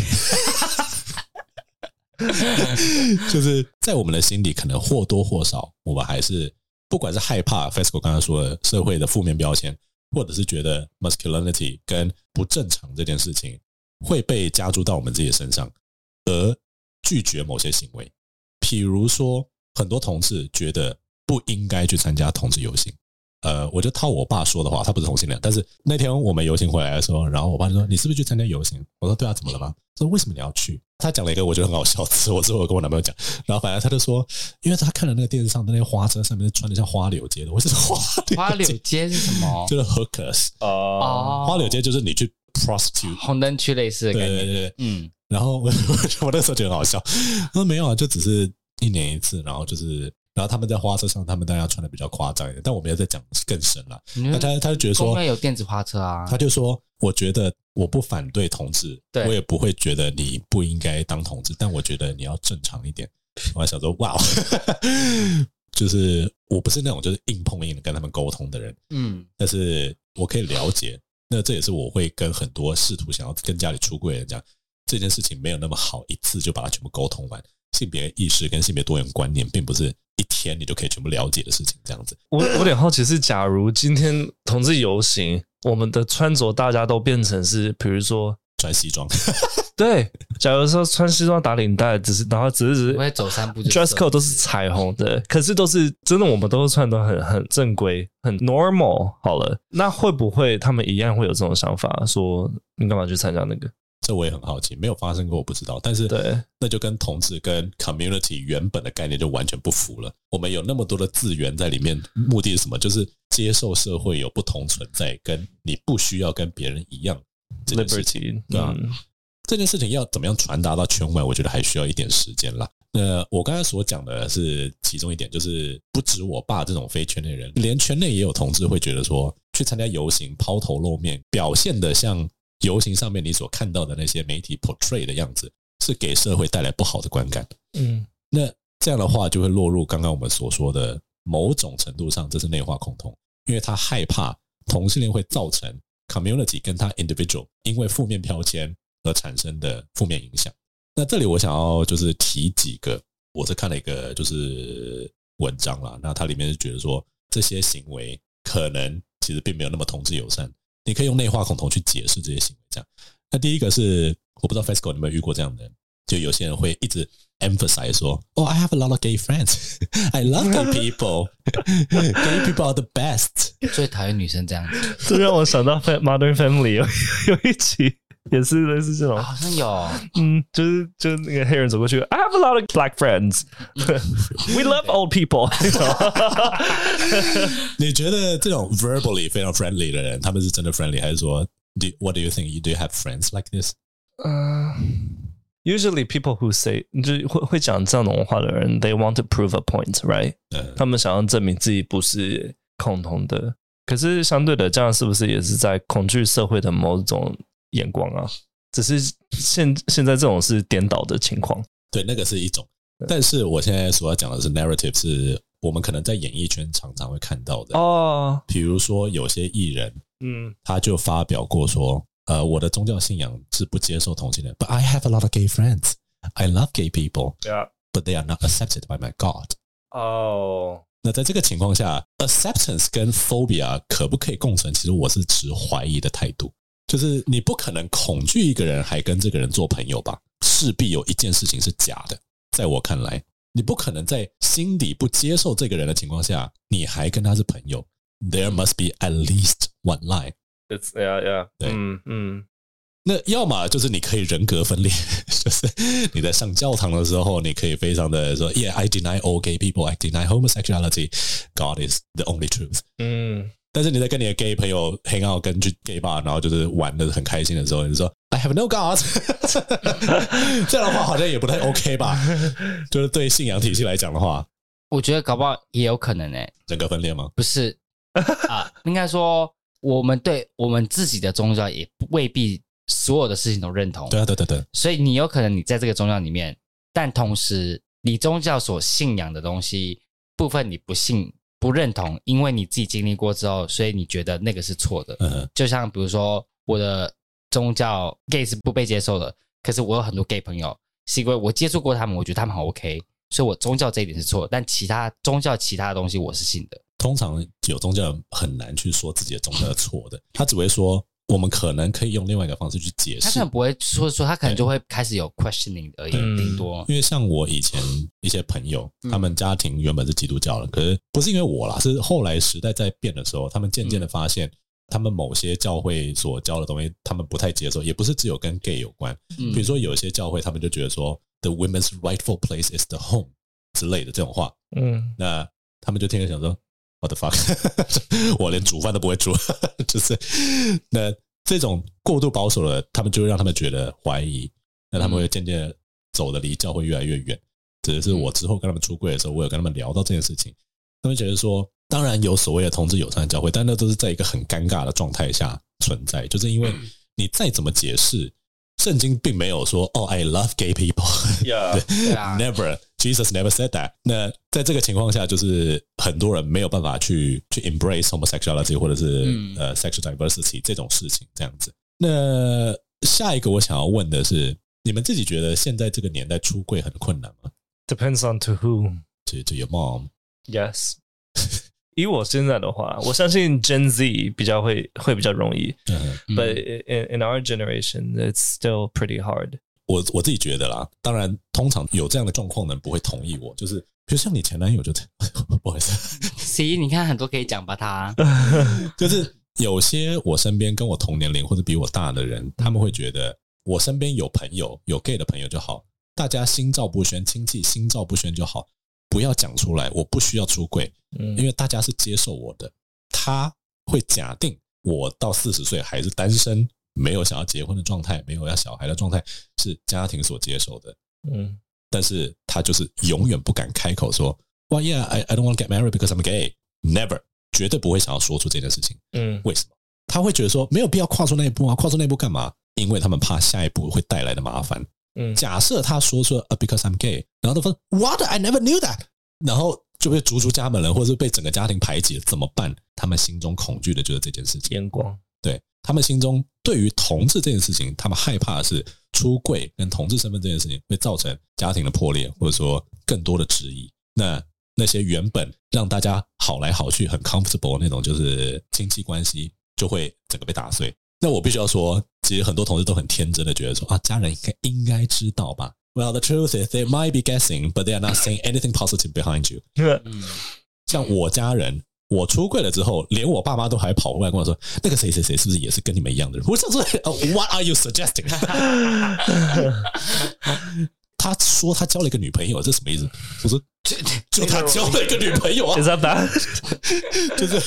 就是在我们的心里，可能或多或少，我们还是不管是害怕 FESCO 刚才说的社会的负面标签，或者是觉得 masculinity 跟不正常这件事情会被加注到我们自己的身上，而拒绝某些行为，譬如说，很多同志觉得不应该去参加同志游行。呃，我就套我爸说的话，他不是同性恋，但是那天我们游行回来的时候，然后我爸就说：“你是不是去参加游行？”我说：“对啊，怎么了吗？”他说：“为什么你要去？”他讲了一个我觉得很好笑的词，我之后我跟我男朋友讲，然后反正他就说，因为他看了那个电视上的那个花车上面穿的像花柳街的，我说花花柳街是什么？就是 hookers 哦，花柳街就是你去 prostitute 红灯区类似的感觉，对对对，嗯。然后我 我那时候觉得很好笑，他说没有啊，就只是一年一次，然后就是。然后他们在花车上，他们当然要穿的比较夸张一点，但我们要再讲更深了。那他他就觉得说，应该有电子花车啊。他就说，我觉得我不反对同志，对我也不会觉得你不应该当同志，但我觉得你要正常一点。我还想说，哇，就是我不是那种就是硬碰硬的跟他们沟通的人，嗯，但是我可以了解。那这也是我会跟很多试图想要跟家里出柜的人讲，这件事情没有那么好，一次就把它全部沟通完。性别意识跟性别多元观念，并不是一天你就可以全部了解的事情。这样子，我我有点好奇是，假如今天同志游行，我们的穿着大家都变成是，比如说穿西装，对，假如说穿西装打领带，只是然后只是只是会走三步，dress code 都是彩虹的，可是都是真的，我们都是穿的很很正规，很 normal。好了，那会不会他们一样会有这种想法，说你干嘛去参加那个？这我也很好奇，没有发生过，我不知道。但是，对，那就跟同志跟 community 原本的概念就完全不符了。我们有那么多的资源在里面，目的是什么？就是接受社会有不同存在，跟你不需要跟别人一样这件事情。Liberty, 对啊，嗯、这件事情要怎么样传达到圈外？我觉得还需要一点时间啦。那我刚才所讲的是其中一点，就是不止我爸这种非圈内人，连圈内也有同志会觉得说，去参加游行抛头露面，表现得像。游行上面你所看到的那些媒体 portray 的样子，是给社会带来不好的观感。嗯，那这样的话就会落入刚刚我们所说的某种程度上，这是内化恐同，因为他害怕同性恋会造成 community 跟他 individual 因为负面标签而产生的负面影响。那这里我想要就是提几个，我是看了一个就是文章啦，那它里面是觉得说这些行为可能其实并没有那么同志友善。你可以用内化恐同去解释这些行为，这样。那第一个是，我不知道 FESCO 你有没有遇过这样的人，就有些人会一直 emphasize 说，哦、oh,，I have a lot of gay friends, I love gay people, gay people are the best。最讨厌女生这样子，这让我想到 Modern Family 有有一集。也是类似这种，好像有，嗯，就是就是那个黑人走过去，I have a lot of black friends. We love old people. 你觉得这种 verbally 非常 friendly 的人，他们是真的 friendly，还是说，do what do you think? You do have friends like this? 呃、uh,，usually people who say 就会会讲这种话的人，they want to prove a point, right？、嗯、他们想要证明自己不是恐同的，可是相对的，这样是不是也是在恐惧社会的某种？ 眼光啊，只是现现在这种是颠倒的情况。对，那个是一种。但是我现在所要讲的是 narrative，是我们可能在演艺圈常常会看到的哦。比如说有些艺人，嗯，他就发表过说，呃，我的宗教信仰是不接受同性恋。But I have a lot of gay friends. I love gay people. Yeah. But they are not accepted by my God. 哦。那在这个情况下，acceptance 跟 phobia 可不可以共存？其实我是持怀疑的态度。就是你不可能恐惧一个人还跟这个人做朋友吧？势必有一件事情是假的。在我看来，你不可能在心底不接受这个人的情况下，你还跟他是朋友。There must be at least one lie. It's yeah, yeah. 对，嗯嗯。那要么就是你可以人格分裂，就是你在上教堂的时候，你可以非常的说，Yeah, I deny all gay people. I deny homosexuality. God is the only truth. 嗯。但是你在跟你的 gay 朋友 hang out，跟去 gay bar，然后就是玩的很开心的时候，你说 I have no God，这样的话好像也不太 OK 吧？就是对信仰体系来讲的话，我觉得搞不好也有可能诶、欸，人格分裂吗？不是啊，应该说我们对我们自己的宗教也未必所有的事情都认同。对啊，对对对。所以你有可能你在这个宗教里面，但同时你宗教所信仰的东西部分你不信。不认同，因为你自己经历过之后，所以你觉得那个是错的。嗯，就像比如说，我的宗教 gay 是不被接受的，可是我有很多 gay 朋友，是因为我接触过他们，我觉得他们很 OK，所以我宗教这一点是错，但其他宗教其他的东西我是信的。通常有宗教很难去说自己的宗教是错的，他只会说我们可能可以用另外一个方式去解释。他可能不会说说，他可能就会开始有 questioning 而已，顶多。因为像我以前一些朋友，他们家庭原本是基督教的，可是不是因为我啦，是后来时代在变的时候，他们渐渐的发现，他们某些教会所教的东西，他们不太接受，也不是只有跟 gay 有关。比如说有些教会，他们就觉得说 the women's rightful place is the home 之类的这种话，嗯，那他们就天天想说。What the fuck！我连煮饭都不会煮，就是那这种过度保守的，他们就会让他们觉得怀疑，那他们会渐渐走的离教会越来越远。只是我之后跟他们出柜的时候，我有跟他们聊到这件事情，他们觉得说，当然有所谓的同志友善的教会，但那都是在一个很尴尬的状态下存在，就是因为你再怎么解释。圣经并没有说哦，I love gay people。Yeah, never. Jesus never said that。那在这个情况下，就是很多人没有办法去去 embrace homosexuality 或者是呃 sexual diversity 这种事情这样子。那下一个我想要问的是，你们自己觉得现在这个年代出柜很困难吗？Depends on to who. To to your mom. Yes. 以我现在的话，我相信 Gen Z 比较会会比较容易，嗯，But in in our generation, it's still pretty hard。我我自己觉得啦，当然，通常有这样的状况的人不会同意我，就是比如像你前男友就这样，不好意思，C，你看很多可以讲吧，他 就是有些我身边跟我同年龄或者比我大的人，他们会觉得我身边有朋友有 gay 的朋友就好，大家心照不宣，亲戚心照不宣就好。不要讲出来，我不需要出柜，因为大家是接受我的。他会假定我到四十岁还是单身，没有想要结婚的状态，没有要小孩的状态，是家庭所接受的。嗯，但是他就是永远不敢开口说，Well, yeah, I I don't want to get married because I'm gay. Never，绝对不会想要说出这件事情。嗯，为什么？他会觉得说没有必要跨出那一步啊，跨出那一步干嘛？因为他们怕下一步会带来的麻烦。嗯，假设他说说呃，because I'm gay，然后他说 What? I never knew that，然后就被逐出家门了，或者是被整个家庭排挤了，怎么办？他们心中恐惧的就是这件事情。眼光，对他们心中对于同志这件事情，他们害怕的是出柜跟同志身份这件事情会造成家庭的破裂，或者说更多的质疑。那那些原本让大家好来好去很 comfortable 那种，就是亲戚关系，就会整个被打碎。那我必须要说，其实很多同事都很天真的觉得说啊，家人应该应该知道吧？Well, the truth is they might be guessing, but they are not saying anything positive behind you。嗯，像我家人，我出柜了之后，连我爸妈都还跑过来跟我说，那个谁谁谁是不是也是跟你们一样的人？我想说，What are you suggesting？他说他交了一个女朋友，这什么意思？我说就就他交了一个女朋友啊，就是。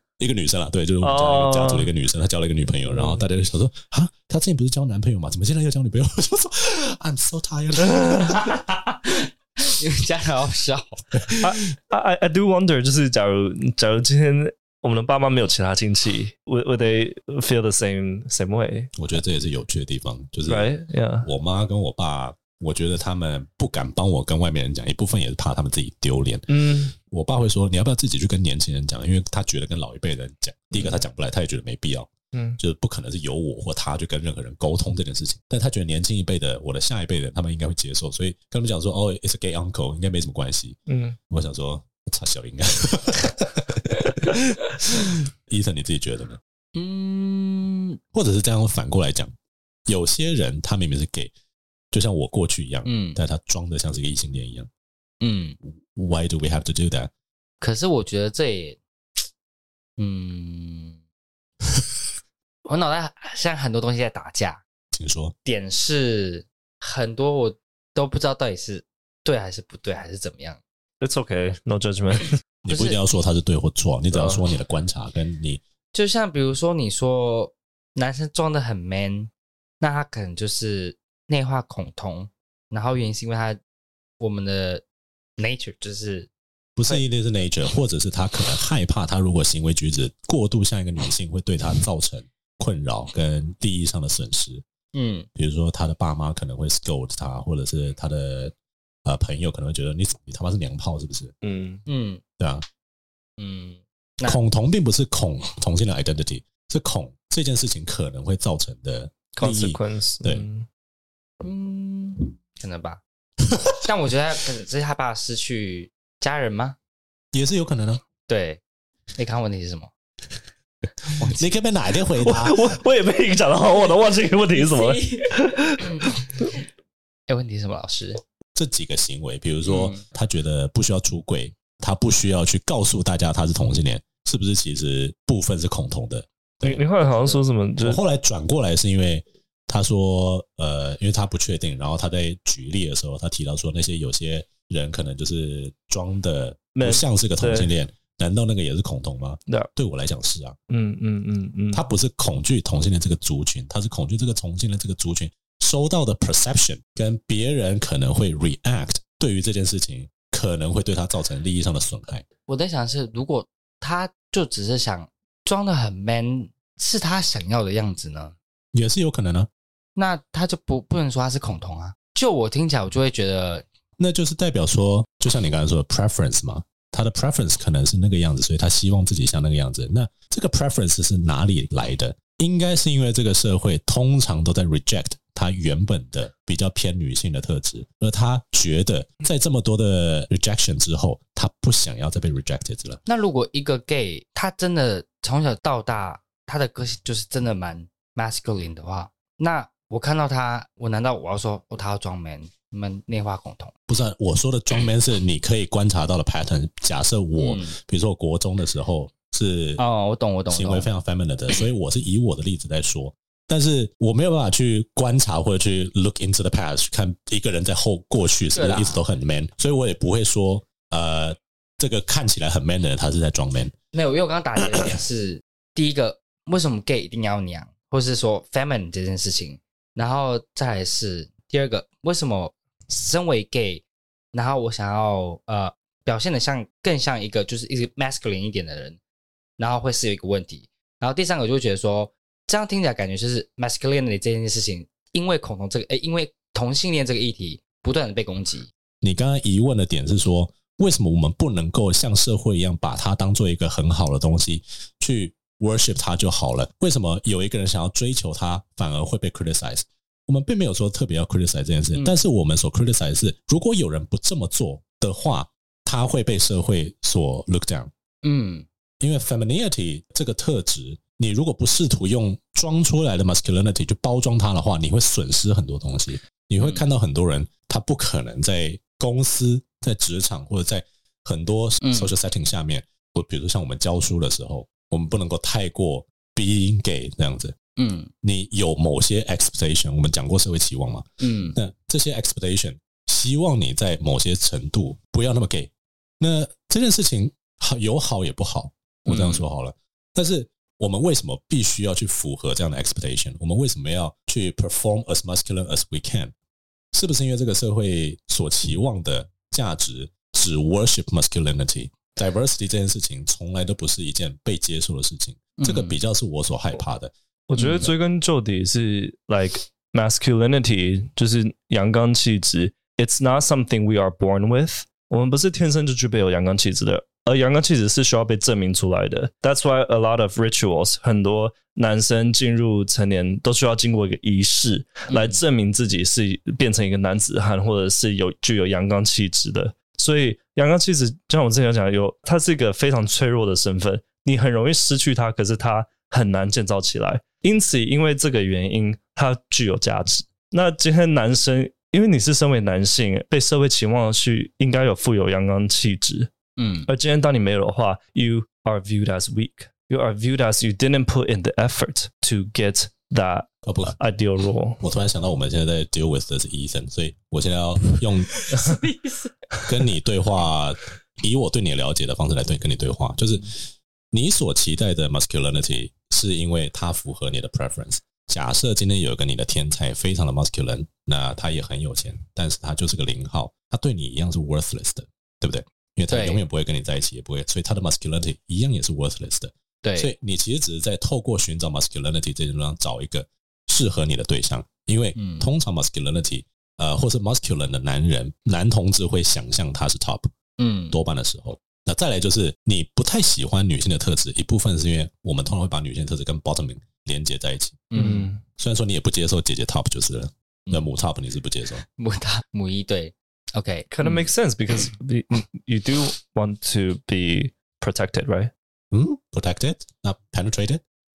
一个女生啊，对，就是我们家一个家族的一个女生，她交了一个女朋友，然后大家就想说啊，她之前不是交男朋友吗？怎么现在又交女朋友？我就说 I'm so tired，因为家人好笑。I I do wonder，就是假如假如今天我们的爸妈没有其他亲戚，would would they feel the same same way？我觉得这也是有趣的地方，就是 Right，yeah，我妈跟我爸。我觉得他们不敢帮我跟外面人讲，一部分也是怕他们自己丢脸。嗯，我爸会说：“你要不要自己去跟年轻人讲？”因为他觉得跟老一辈人讲，第一个他讲不来，他也觉得没必要。嗯，就是不可能是由我或他去跟任何人沟通这件事情。但他觉得年轻一辈的，我的下一辈人，他们应该会接受，所以跟他们讲说：“哦，it's a gay uncle，应该没什么关系。”嗯，我想说，差小应该。Ethan，你自己觉得呢？嗯，或者是这样反过来讲，有些人他明明是 gay。就像我过去一样，嗯，但他装的像是一个异性恋一样，嗯，Why do we have to do that？可是我觉得这也，嗯，我脑袋现在很多东西在打架，请说。点是很多我都不知道到底是对还是不对，还是怎么样。It's okay, no judgment。你不一定要说他是对或错，你只要说你的观察跟你。就像比如说，你说男生装的很 man，那他可能就是。内化恐同，然后原因是因为他我们的 nature 就是不是一定是 nature，或者是他可能害怕，他如果行为举止过度像一个女性，会对他造成困扰跟利益上的损失。嗯，比如说他的爸妈可能会 scold 他，或者是他的呃朋友可能会觉得你你他妈是娘炮是不是？嗯嗯，对啊，嗯，恐同并不是恐同性的 identity，是恐这件事情可能会造成的 consequence。对。嗯，可能吧。但我觉得可能是害怕失去家人吗？也是有可能的。对，你看问题是什么？你可以被哪一天回答？我我也被影响到，我都忘记问题是什么。哎，问题是什么？老师，这几个行为，比如说他觉得不需要出柜，他不需要去告诉大家他是同性恋，是不是？其实部分是恐同的。你你后来好像说什么？就我后来转过来是因为他说，呃，因为他不确定，然后他在举例的时候，他提到说那些有些人可能就是装的不像是个同性恋。难道那个也是恐同吗？对，对我来讲是啊。嗯嗯嗯嗯，他不是恐惧同性恋这个族群，他是恐惧这个同性恋这个族群收到的 perception 跟别人可能会 react 对于这件事情可能会对他造成利益上的损害。我在想是，如果他就只是想装的很 man，是他想要的样子呢？也是有可能呢、啊。那他就不不能说他是恐同啊？就我听起来，我就会觉得，那就是代表说，就像你刚才说的 preference 嘛。他的 preference 可能是那个样子，所以他希望自己像那个样子。那这个 preference 是哪里来的？应该是因为这个社会通常都在 reject 他原本的比较偏女性的特质，而他觉得在这么多的 rejection 之后，他不想要再被 rejected 了。那如果一个 gay 他真的从小到大他的个性就是真的蛮 masculine 的话，那我看到他，我难道我要说哦，他要装 man？你们内化共同不是、啊、我说的装 man 是你可以观察到的 pattern。假设我，嗯、比如说我国中的时候是哦，我懂我懂，行为非常 feminine 的，所以我是以我的例子在说。但是我没有办法去观察或者去 look into the past 去看一个人在后过去是不是一直都很 man，所以我也不会说呃，这个看起来很 man 的人他是在装 man。没有，因为我刚刚打的点是 第一个，为什么 gay 一定要娘，或是说 feminine 这件事情，然后再来是第二个，为什么？身为 gay，然后我想要呃表现得像更像一个就是一个 masculine 一点的人，然后会是有一个问题。然后第三个就会觉得说，这样听起来感觉就是 masculinity 这件事情，因为恐同这个诶，因为同性恋这个议题不断的被攻击。你刚刚疑问的点是说，为什么我们不能够像社会一样把它当做一个很好的东西去 worship 他就好了？为什么有一个人想要追求他，反而会被 criticize？我们并没有说特别要 criticize 这件事，嗯、但是我们所 criticize 是，如果有人不这么做的话，他会被社会所 look down。嗯，因为 femininity 这个特质，你如果不试图用装出来的 masculinity 去包装它的话，你会损失很多东西。你会看到很多人，他不可能在公司、在职场或者在很多 social setting 下面，或比如像我们教书的时候，我们不能够太过 being gay 这样子。嗯，你有某些 expectation，我们讲过社会期望嘛？嗯，那这些 expectation 希望你在某些程度不要那么 gay。那这件事情好有好也不好，我这样说好了。嗯、但是我们为什么必须要去符合这样的 expectation？我们为什么要去 perform as masculine as we can？是不是因为这个社会所期望的价值只 worship masculinity？Diversity 这件事情从来都不是一件被接受的事情，这个比较是我所害怕的。我觉得追根究底是 like masculinity，就是阳刚气质。It's not something we are born with。我们不是天生就具备有阳刚气质的，而阳刚气质是需要被证明出来的。That's why a lot of rituals，很多男生进入成年都需要经过一个仪式来证明自己是变成一个男子汉，或者是有具有阳刚气质的。所以阳刚气质，就像我之前讲，有它是一个非常脆弱的身份，你很容易失去它，可是它很难建造起来。因此，因为这个原因，它具有价值。那今天男生，因为你是身为男性，被社会期望去应该有富有阳刚气质，嗯，而今天当你没有的话，you are viewed as weak. You are viewed as you didn't put in the effort to get that ideal role。我突然想到，我们现在在 deal with 的是 Ethan，所以我现在要用跟你对话，以我对你了解的方式来对跟你对话，就是你所期待的 masculinity。是因为它符合你的 preference。假设今天有一个你的天才，非常的 masculine，那他也很有钱，但是他就是个零号，他对你一样是 worthless 的，对不对？因为他永远不会跟你在一起，也不会，所以他的 masculinity 一样也是 worthless 的。对，所以你其实只是在透过寻找 masculinity 这件事上找一个适合你的对象，因为通常 masculinity，呃，或是 masculine 的男人，男同志会想象他是 top，嗯，多半的时候。那再来就是你不太喜欢女性的特质，一部分是因为我们通常会把女性特质跟 bottoming 连接在一起。嗯，虽然说你也不接受姐姐 top 就是了，那母 top 你是不接受，母 top 母一对。OK，kind of makes sense because the, you do want to be protected, right? 嗯，protected, not penetrated.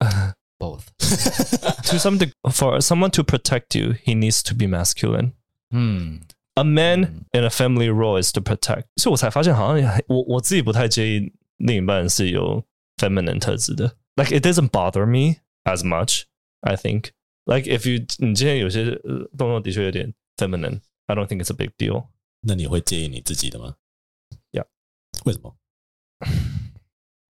both。 to some de- for someone to protect you, he needs to be masculine. 嗯 A man in a family role is to protect. 所以我才发现，好像我我自己不太介意另一半是有 feminine 特质的。Like it doesn't bother me as much. I think. Like if you 你今天有些呃动作的确有点 feminine, I don't think it's a big deal. 那你会介意你自己的吗 Yeah. 为什么？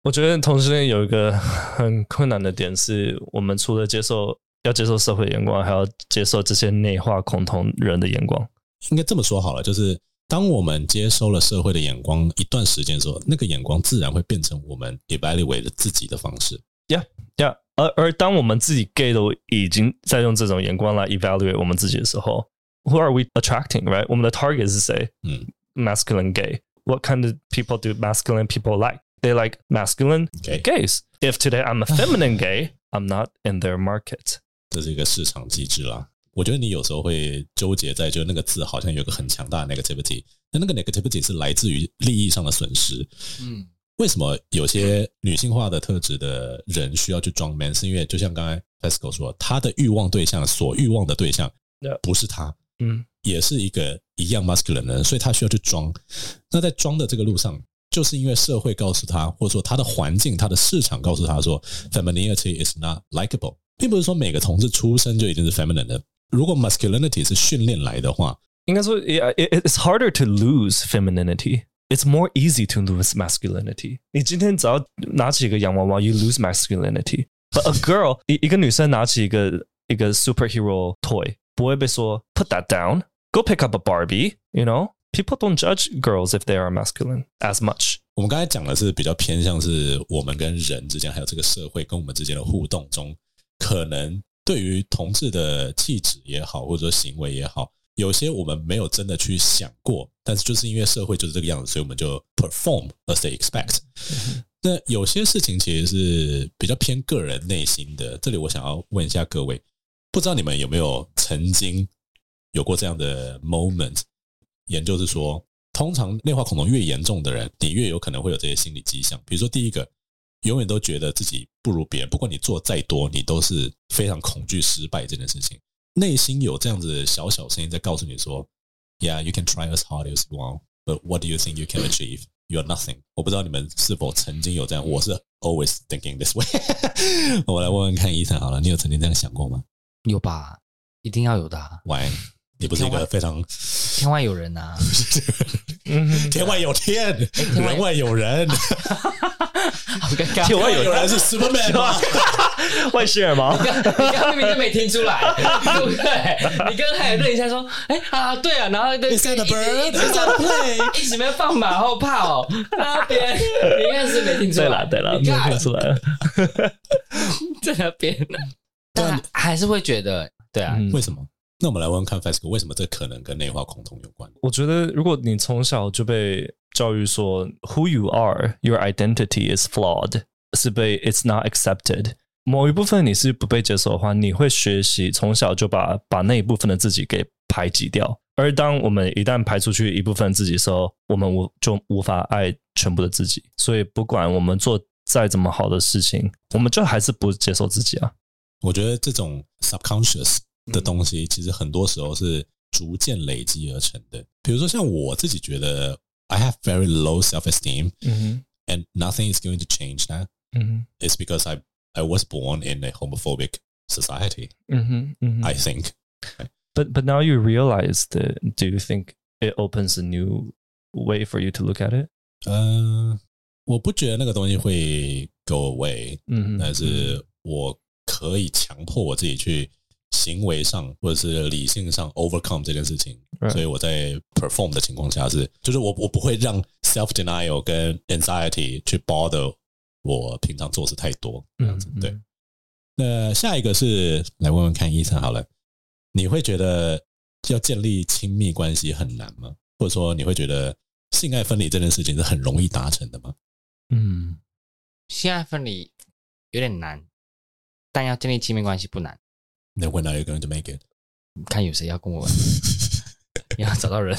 我觉得同性恋有一个很困难的点是，我们除了接受要接受社会眼光，还要接受这些内化恐同人的眼光。应该这么说好了，就是当我们接收了社会的眼光一段时间之后，那个眼光自然会变成我们 evaluate 自己的方式。Yeah, yeah. 而而当我们自己 gay 都已经在用这种眼光来 evaluate 我们自己的时候，Who are we attracting? Right? 我们的 target 是谁？嗯，masculine gay. What kind of people do masculine people like? They like masculine Okay. gays. If today I'm a feminine gay, I'm not in their market. 这是一个市场机制啦。我觉得你有时候会纠结在，就那个字好像有个很强大的 negativity，但那个 negativity 是来自于利益上的损失。嗯为什么有些女性化的特质的人需要去装 man？是因为就像刚才 Fesco 说，他的欲望对象所欲望的对象不是他，嗯也是一个一样 masculine 的人，所以他需要去装。那在装的这个路上，就是因为社会告诉他，或者说他的环境、他的市场告诉他说，femininity is not likable，并不是说每个同志出生就一定是 feminine 的。如果 masculinity 是训练来的话，应该说，yeah, it, it's harder to lose femininity. It's more easy to lose masculinity. 你今天只要拿起一个洋娃娃，you lose masculinity. But a girl，一一个女生拿起一个一个 superhero toy，不会被说 put that down. Go pick up a Barbie. You know, People don't judge girls if they are masculine as much. 我们刚才讲的是比较偏向是我们跟人之间，还有这个社会跟我们之间的互动中，可能对于同志的气质也好，或者说行为也好，有些我们没有真的去想过，但是就是因为社会就是这个样子，所以我们就 perform as they expect。那有些事情其实是比较偏个人内心的。这里我想要问一下各位，不知道你们有没有曾经有过这样的 moment？研究是说，通常内化恐同越严重的人，你越有可能会有这些心理迹象。比如说，第一个，永远都觉得自己不如别人，不管你做再多，你都是非常恐惧失败这件事情。内心有这样子小小声音在告诉你说：“Yeah, you can try as hard as you want, but what do you think you can achieve? You're nothing。”我不知道你们是否曾经有这样，我是 always thinking this way。我来问问看，伊森好了，你有曾经这样想过吗？有吧？一定要有的、啊。Why？你不是一个非常天外有人啊！天外有天，天外人外有人，好尴尬，天外有人是 Superman 吗？外星人吗？你刚刚明明就没听出来，对不对？你刚刚还认一下说，哎啊，对啊，然后对 Is that a 一直 bird? 一直 Is that a plane? 一直没放马后炮，那边你应该是没听出来，对了对了，你看听出来了。在那边，但还是会觉得，对啊，嗯为什么？那我们来问问看 Fesco 为什么这可能跟内化恐同有关？我觉得，如果你从小就被教育说 “Who you are, your identity is flawed”，是被 “It's not accepted”，某一部分你是不被接受的话，你会学习从小就把把那一部分的自己给排挤掉。而当我们一旦排出去一部分自己的时候，我们无就无法爱全部的自己。所以，不管我们做再怎么好的事情，我们就还是不接受自己啊。我觉得这种 subconscious 的东西，其实很多时候是逐渐累积而成的。比如说，像我自己觉得，I have very low self-esteem，嗯 and nothing is going to change that. 哼，嗯 It's because I I was born in a homophobic society. 哼，嗯哼，嗯哼。 I think. But but now you realize that. Do you think it opens a new way for you to look at it? 呃，我不觉得那个东西会 go away，嗯但是我可以强迫我自己去 行为上或者是理性上 overcome 这件事情。所以我在 perform 的情况下是，就是我我不会让 self denial 跟 anxiety 去 bother 我平常做事太多这样子。嗯嗯对，那下一个是来问问看医生好了，你会觉得要建立亲密关系很难吗？或者说你会觉得性爱分离这件事情是很容易达成的吗？嗯性爱分离有点难，但要建立亲密关系不难。那 when are you going to make it？看有谁要跟我 你要找到人。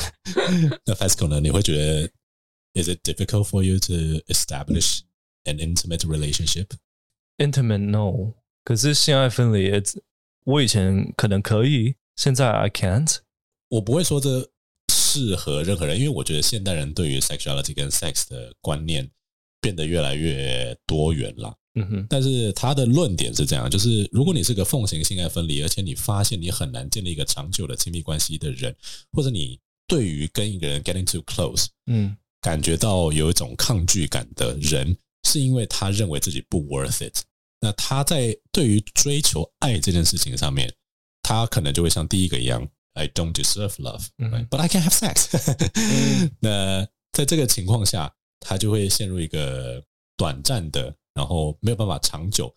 那 Fasco 呢？你会觉得 Is it difficult for you to establish an intimate relationship? Intimate no，可是性爱分离，我以前可能可以，现在 I can't。我不会说这适合任何人，因为我觉得现代人对于 sexuality 跟 sex 的观念变得越来越多元了。 嗯哼，但是他的论点是这样，就是如果你是个奉行性爱分离，而且你发现你很难建立一个长久的亲密关系的人，或者你对于跟一个人 getting too close，嗯，感觉到有一种抗拒感的人，是因为他认为自己不 worth it。那他在对于追求爱这件事情上面，他可能就会像第一个一样，I don't deserve love，but I can have sex。那在这个情况下，他就会陷入一个短暂的。然后没有办法长久，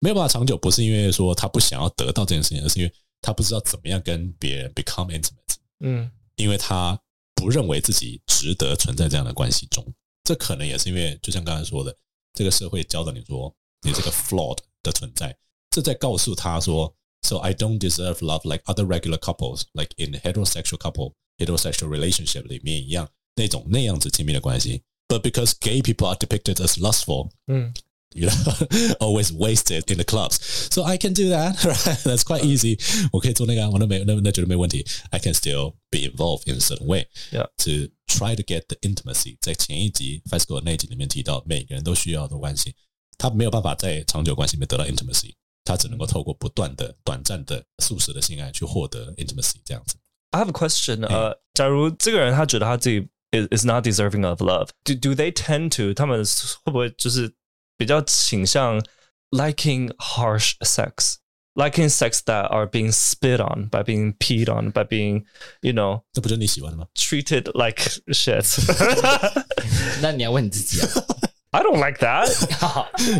没有办法长久，不是因为说他不想要得到这件事情，而是因为他不知道怎么样跟别人 become intimate。嗯，因为他不认为自己值得存在这样的关系中。这可能也是因为，就像刚才说的，这个社会教导你说你这个 flawed 的存在，这在告诉他说，So I don't deserve love like other regular couples, like in heterosexual couple, heterosexual relationship 里面一样那种那样子亲密的关系。But because gay people are depicted as lustful，嗯。You know, always wasted in the clubs. So I can do that, right? That's quite easy. 我可以做那个，我那没那那绝对没问题。I can still be involved in a certain way, yeah. To try to get the intimacy. 在前一集 FESCO 那一集里面提到，每个人都需要的关系，他没有办法在长久关系里面得到 intimacy，他只能够透过不断的短暂的速食的性爱去获得 intimacy。这样子。I have a question. 呃，假如这个人他觉得他自己 is is not deserving of love, do do they tend to 他们会不会就是？ 比较倾向 liking harsh sex, liking sex that are being spit on, by being peed on, by being, you know，这不就是你喜欢的吗？Treated like shit。那你要问你自己啊。 I don't like that。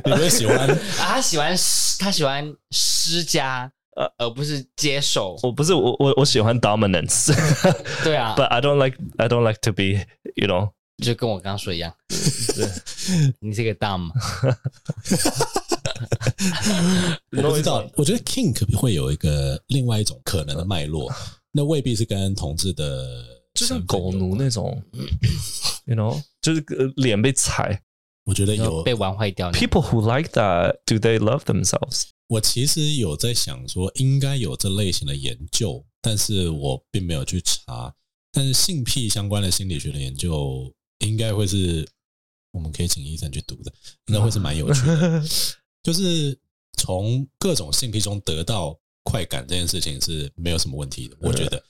你会喜欢啊？他喜欢他喜欢施加，呃，而不是接受。我不是我我我喜欢 dominance。对啊。 But I don't like I don't like to be, you know。 就跟我刚刚说一样，你是个 dumb。我不知道，我觉得 kink 会有一个另外一种可能的脉络，那未必是跟同志的，就像狗奴那种，you know，就是脸被踩。我觉得有被玩坏掉。People who like that, do they love themselves？我其实有在想说，应该有这类型的研究，但是我并没有去查。但是性癖相关的心理学的研究。应该会是我们可以请医生去读的，应该会是蛮有趣的。就是从各种性癖中得到快感这件事情是没有什么问题的，我觉得。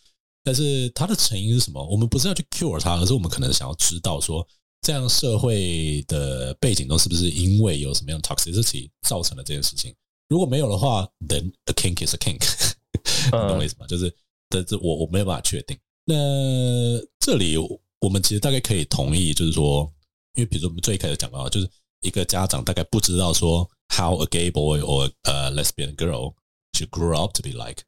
但是它的成因是什么？我们不是要去 cure 它，而是我们可能想要知道说，这样社会的背景中是不是因为有什么样的 toxicity 造成了这件事情？如果没有的话，then a kink is a kink，你懂我意思吗？就是，但是我我没有办法确定。那这里。我们其实大概可以同意，就是说，因为比如说我们最开始讲到，就是一个家长大概不知道说 how a gay boy or a lesbian girl should grow up to be like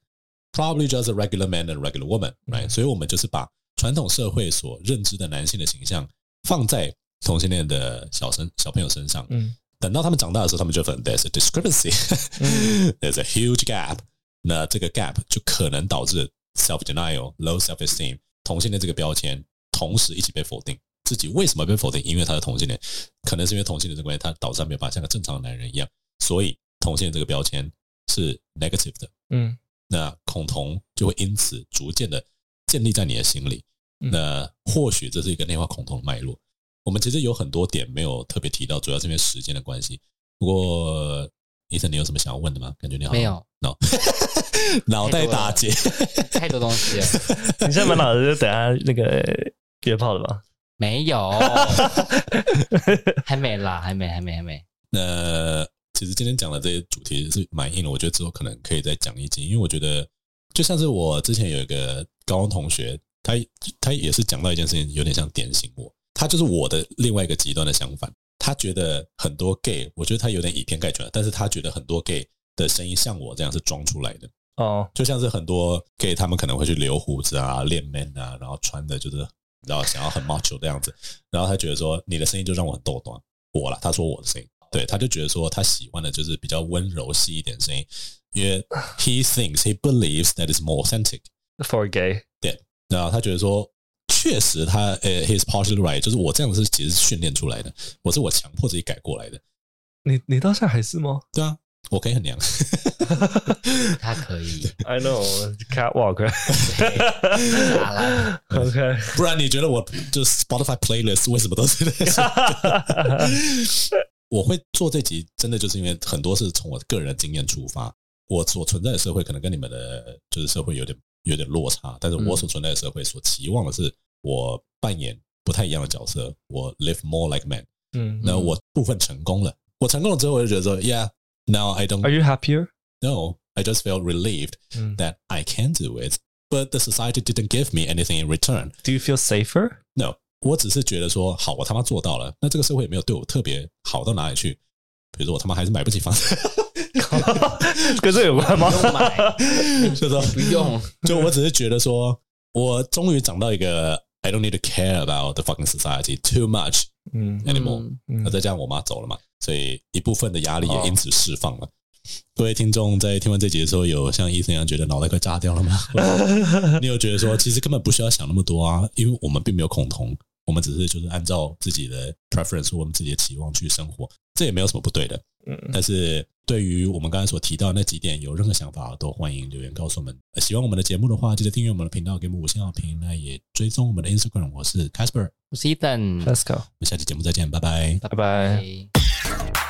probably just a regular man and a regular woman，right？所以我们就是把传统社会所认知的男性的形象放在同性恋的小生小朋友身上。嗯，等到他们长大的时候，他们就分 there's a discrepancy，there's a huge gap。那这个 gap 就可能导致 self denial、low self esteem，同性恋这个标签。同时一起被否定，自己为什么被否定？因为他是同性恋，可能是因为同性恋这个关系，他导致他没有办法像个正常的男人一样，所以同性恋这个标签是 negative 的。嗯，那恐同就会因此逐渐的建立在你的心里。那或许这是一个内化恐同的脉络。我们其实有很多点没有特别提到，主要是因为时间的关系。不过，医生，你有什么想要问的吗？感觉你好没有，no，脑袋打结，太多东西了。你现在满脑子就等下那个。约炮了吧？没有，还没啦，还没，还没，还没。那其实今天讲的这些主题是蛮硬的，我觉得之后可能可以再讲一集，因为我觉得就像是我之前有一个高中同学，他他也是讲到一件事情，有点像点醒我，他就是我的另外一个极端的相反。他觉得很多 gay，我觉得他有点以偏概全，但是他觉得很多 gay 的声音像我这样是装出来的哦，就像是很多 gay 他们可能会去留胡子啊、练 man 啊，然后穿的就是。然后想要很 macho 的样子，然后他觉得说你的声音就让我很逗端，我啦，他说我的声音，对，他就觉得说他喜欢的就是比较温柔细一点声音，因为 he thinks he believes that is more authentic for gay。对，然后他觉得说，确实他呃，he's partially right，就是我这样子是其实是训练出来的，我是我强迫自己改过来的。你你到现在还是吗？对啊，我可以很娘，他可以。I know catwalk。OK，不然你觉得我就 Spotify playlist 为什么都是那些？我会做这集，真的就是因为很多是从我个人的经验出发。我所存在的社会可能跟你们的就是社会有点有点落差，但是我所存在的社会所期望的是我扮演不太一样的角色，我 live more like man。嗯，那我部分成功了，我成功了之后我就觉得说 ，Yeah，now I don't。Are you happier? No, I just felt relieved that I can do it, but the society didn't give me anything in return. Do you feel safer? No，我只是觉得说，好，我他妈做到了，那这个社会也没有对我特别好到哪里去。比如说，我他妈还是买不起房子，跟这有关吗？不用买，就说不用。就我只是觉得说，我终于长到一个 I don't need to care about the fucking society too much 嗯 anymore。那再加上我妈走了嘛， 所以一部分的压力也因此释放了。各位听众在听完这集的时候，有像医生一样觉得脑袋快炸掉了吗？你有觉得说，其实根本不需要想那么多啊，因为我们并没有恐同。我们只是就是按照自己的 preference 或我们自己的期望去生活，这也没有什么不对的。嗯，但是对于我们刚才所提到的那几点，有任何想法都欢迎留言告诉我们。喜欢我们的节目的话，记得订阅我们的频道，给我们五星好评。那也追踪我们的 Instagram，我是 Casper，我是 Ethan，Let's go，我们下期节目再见，拜拜，拜拜。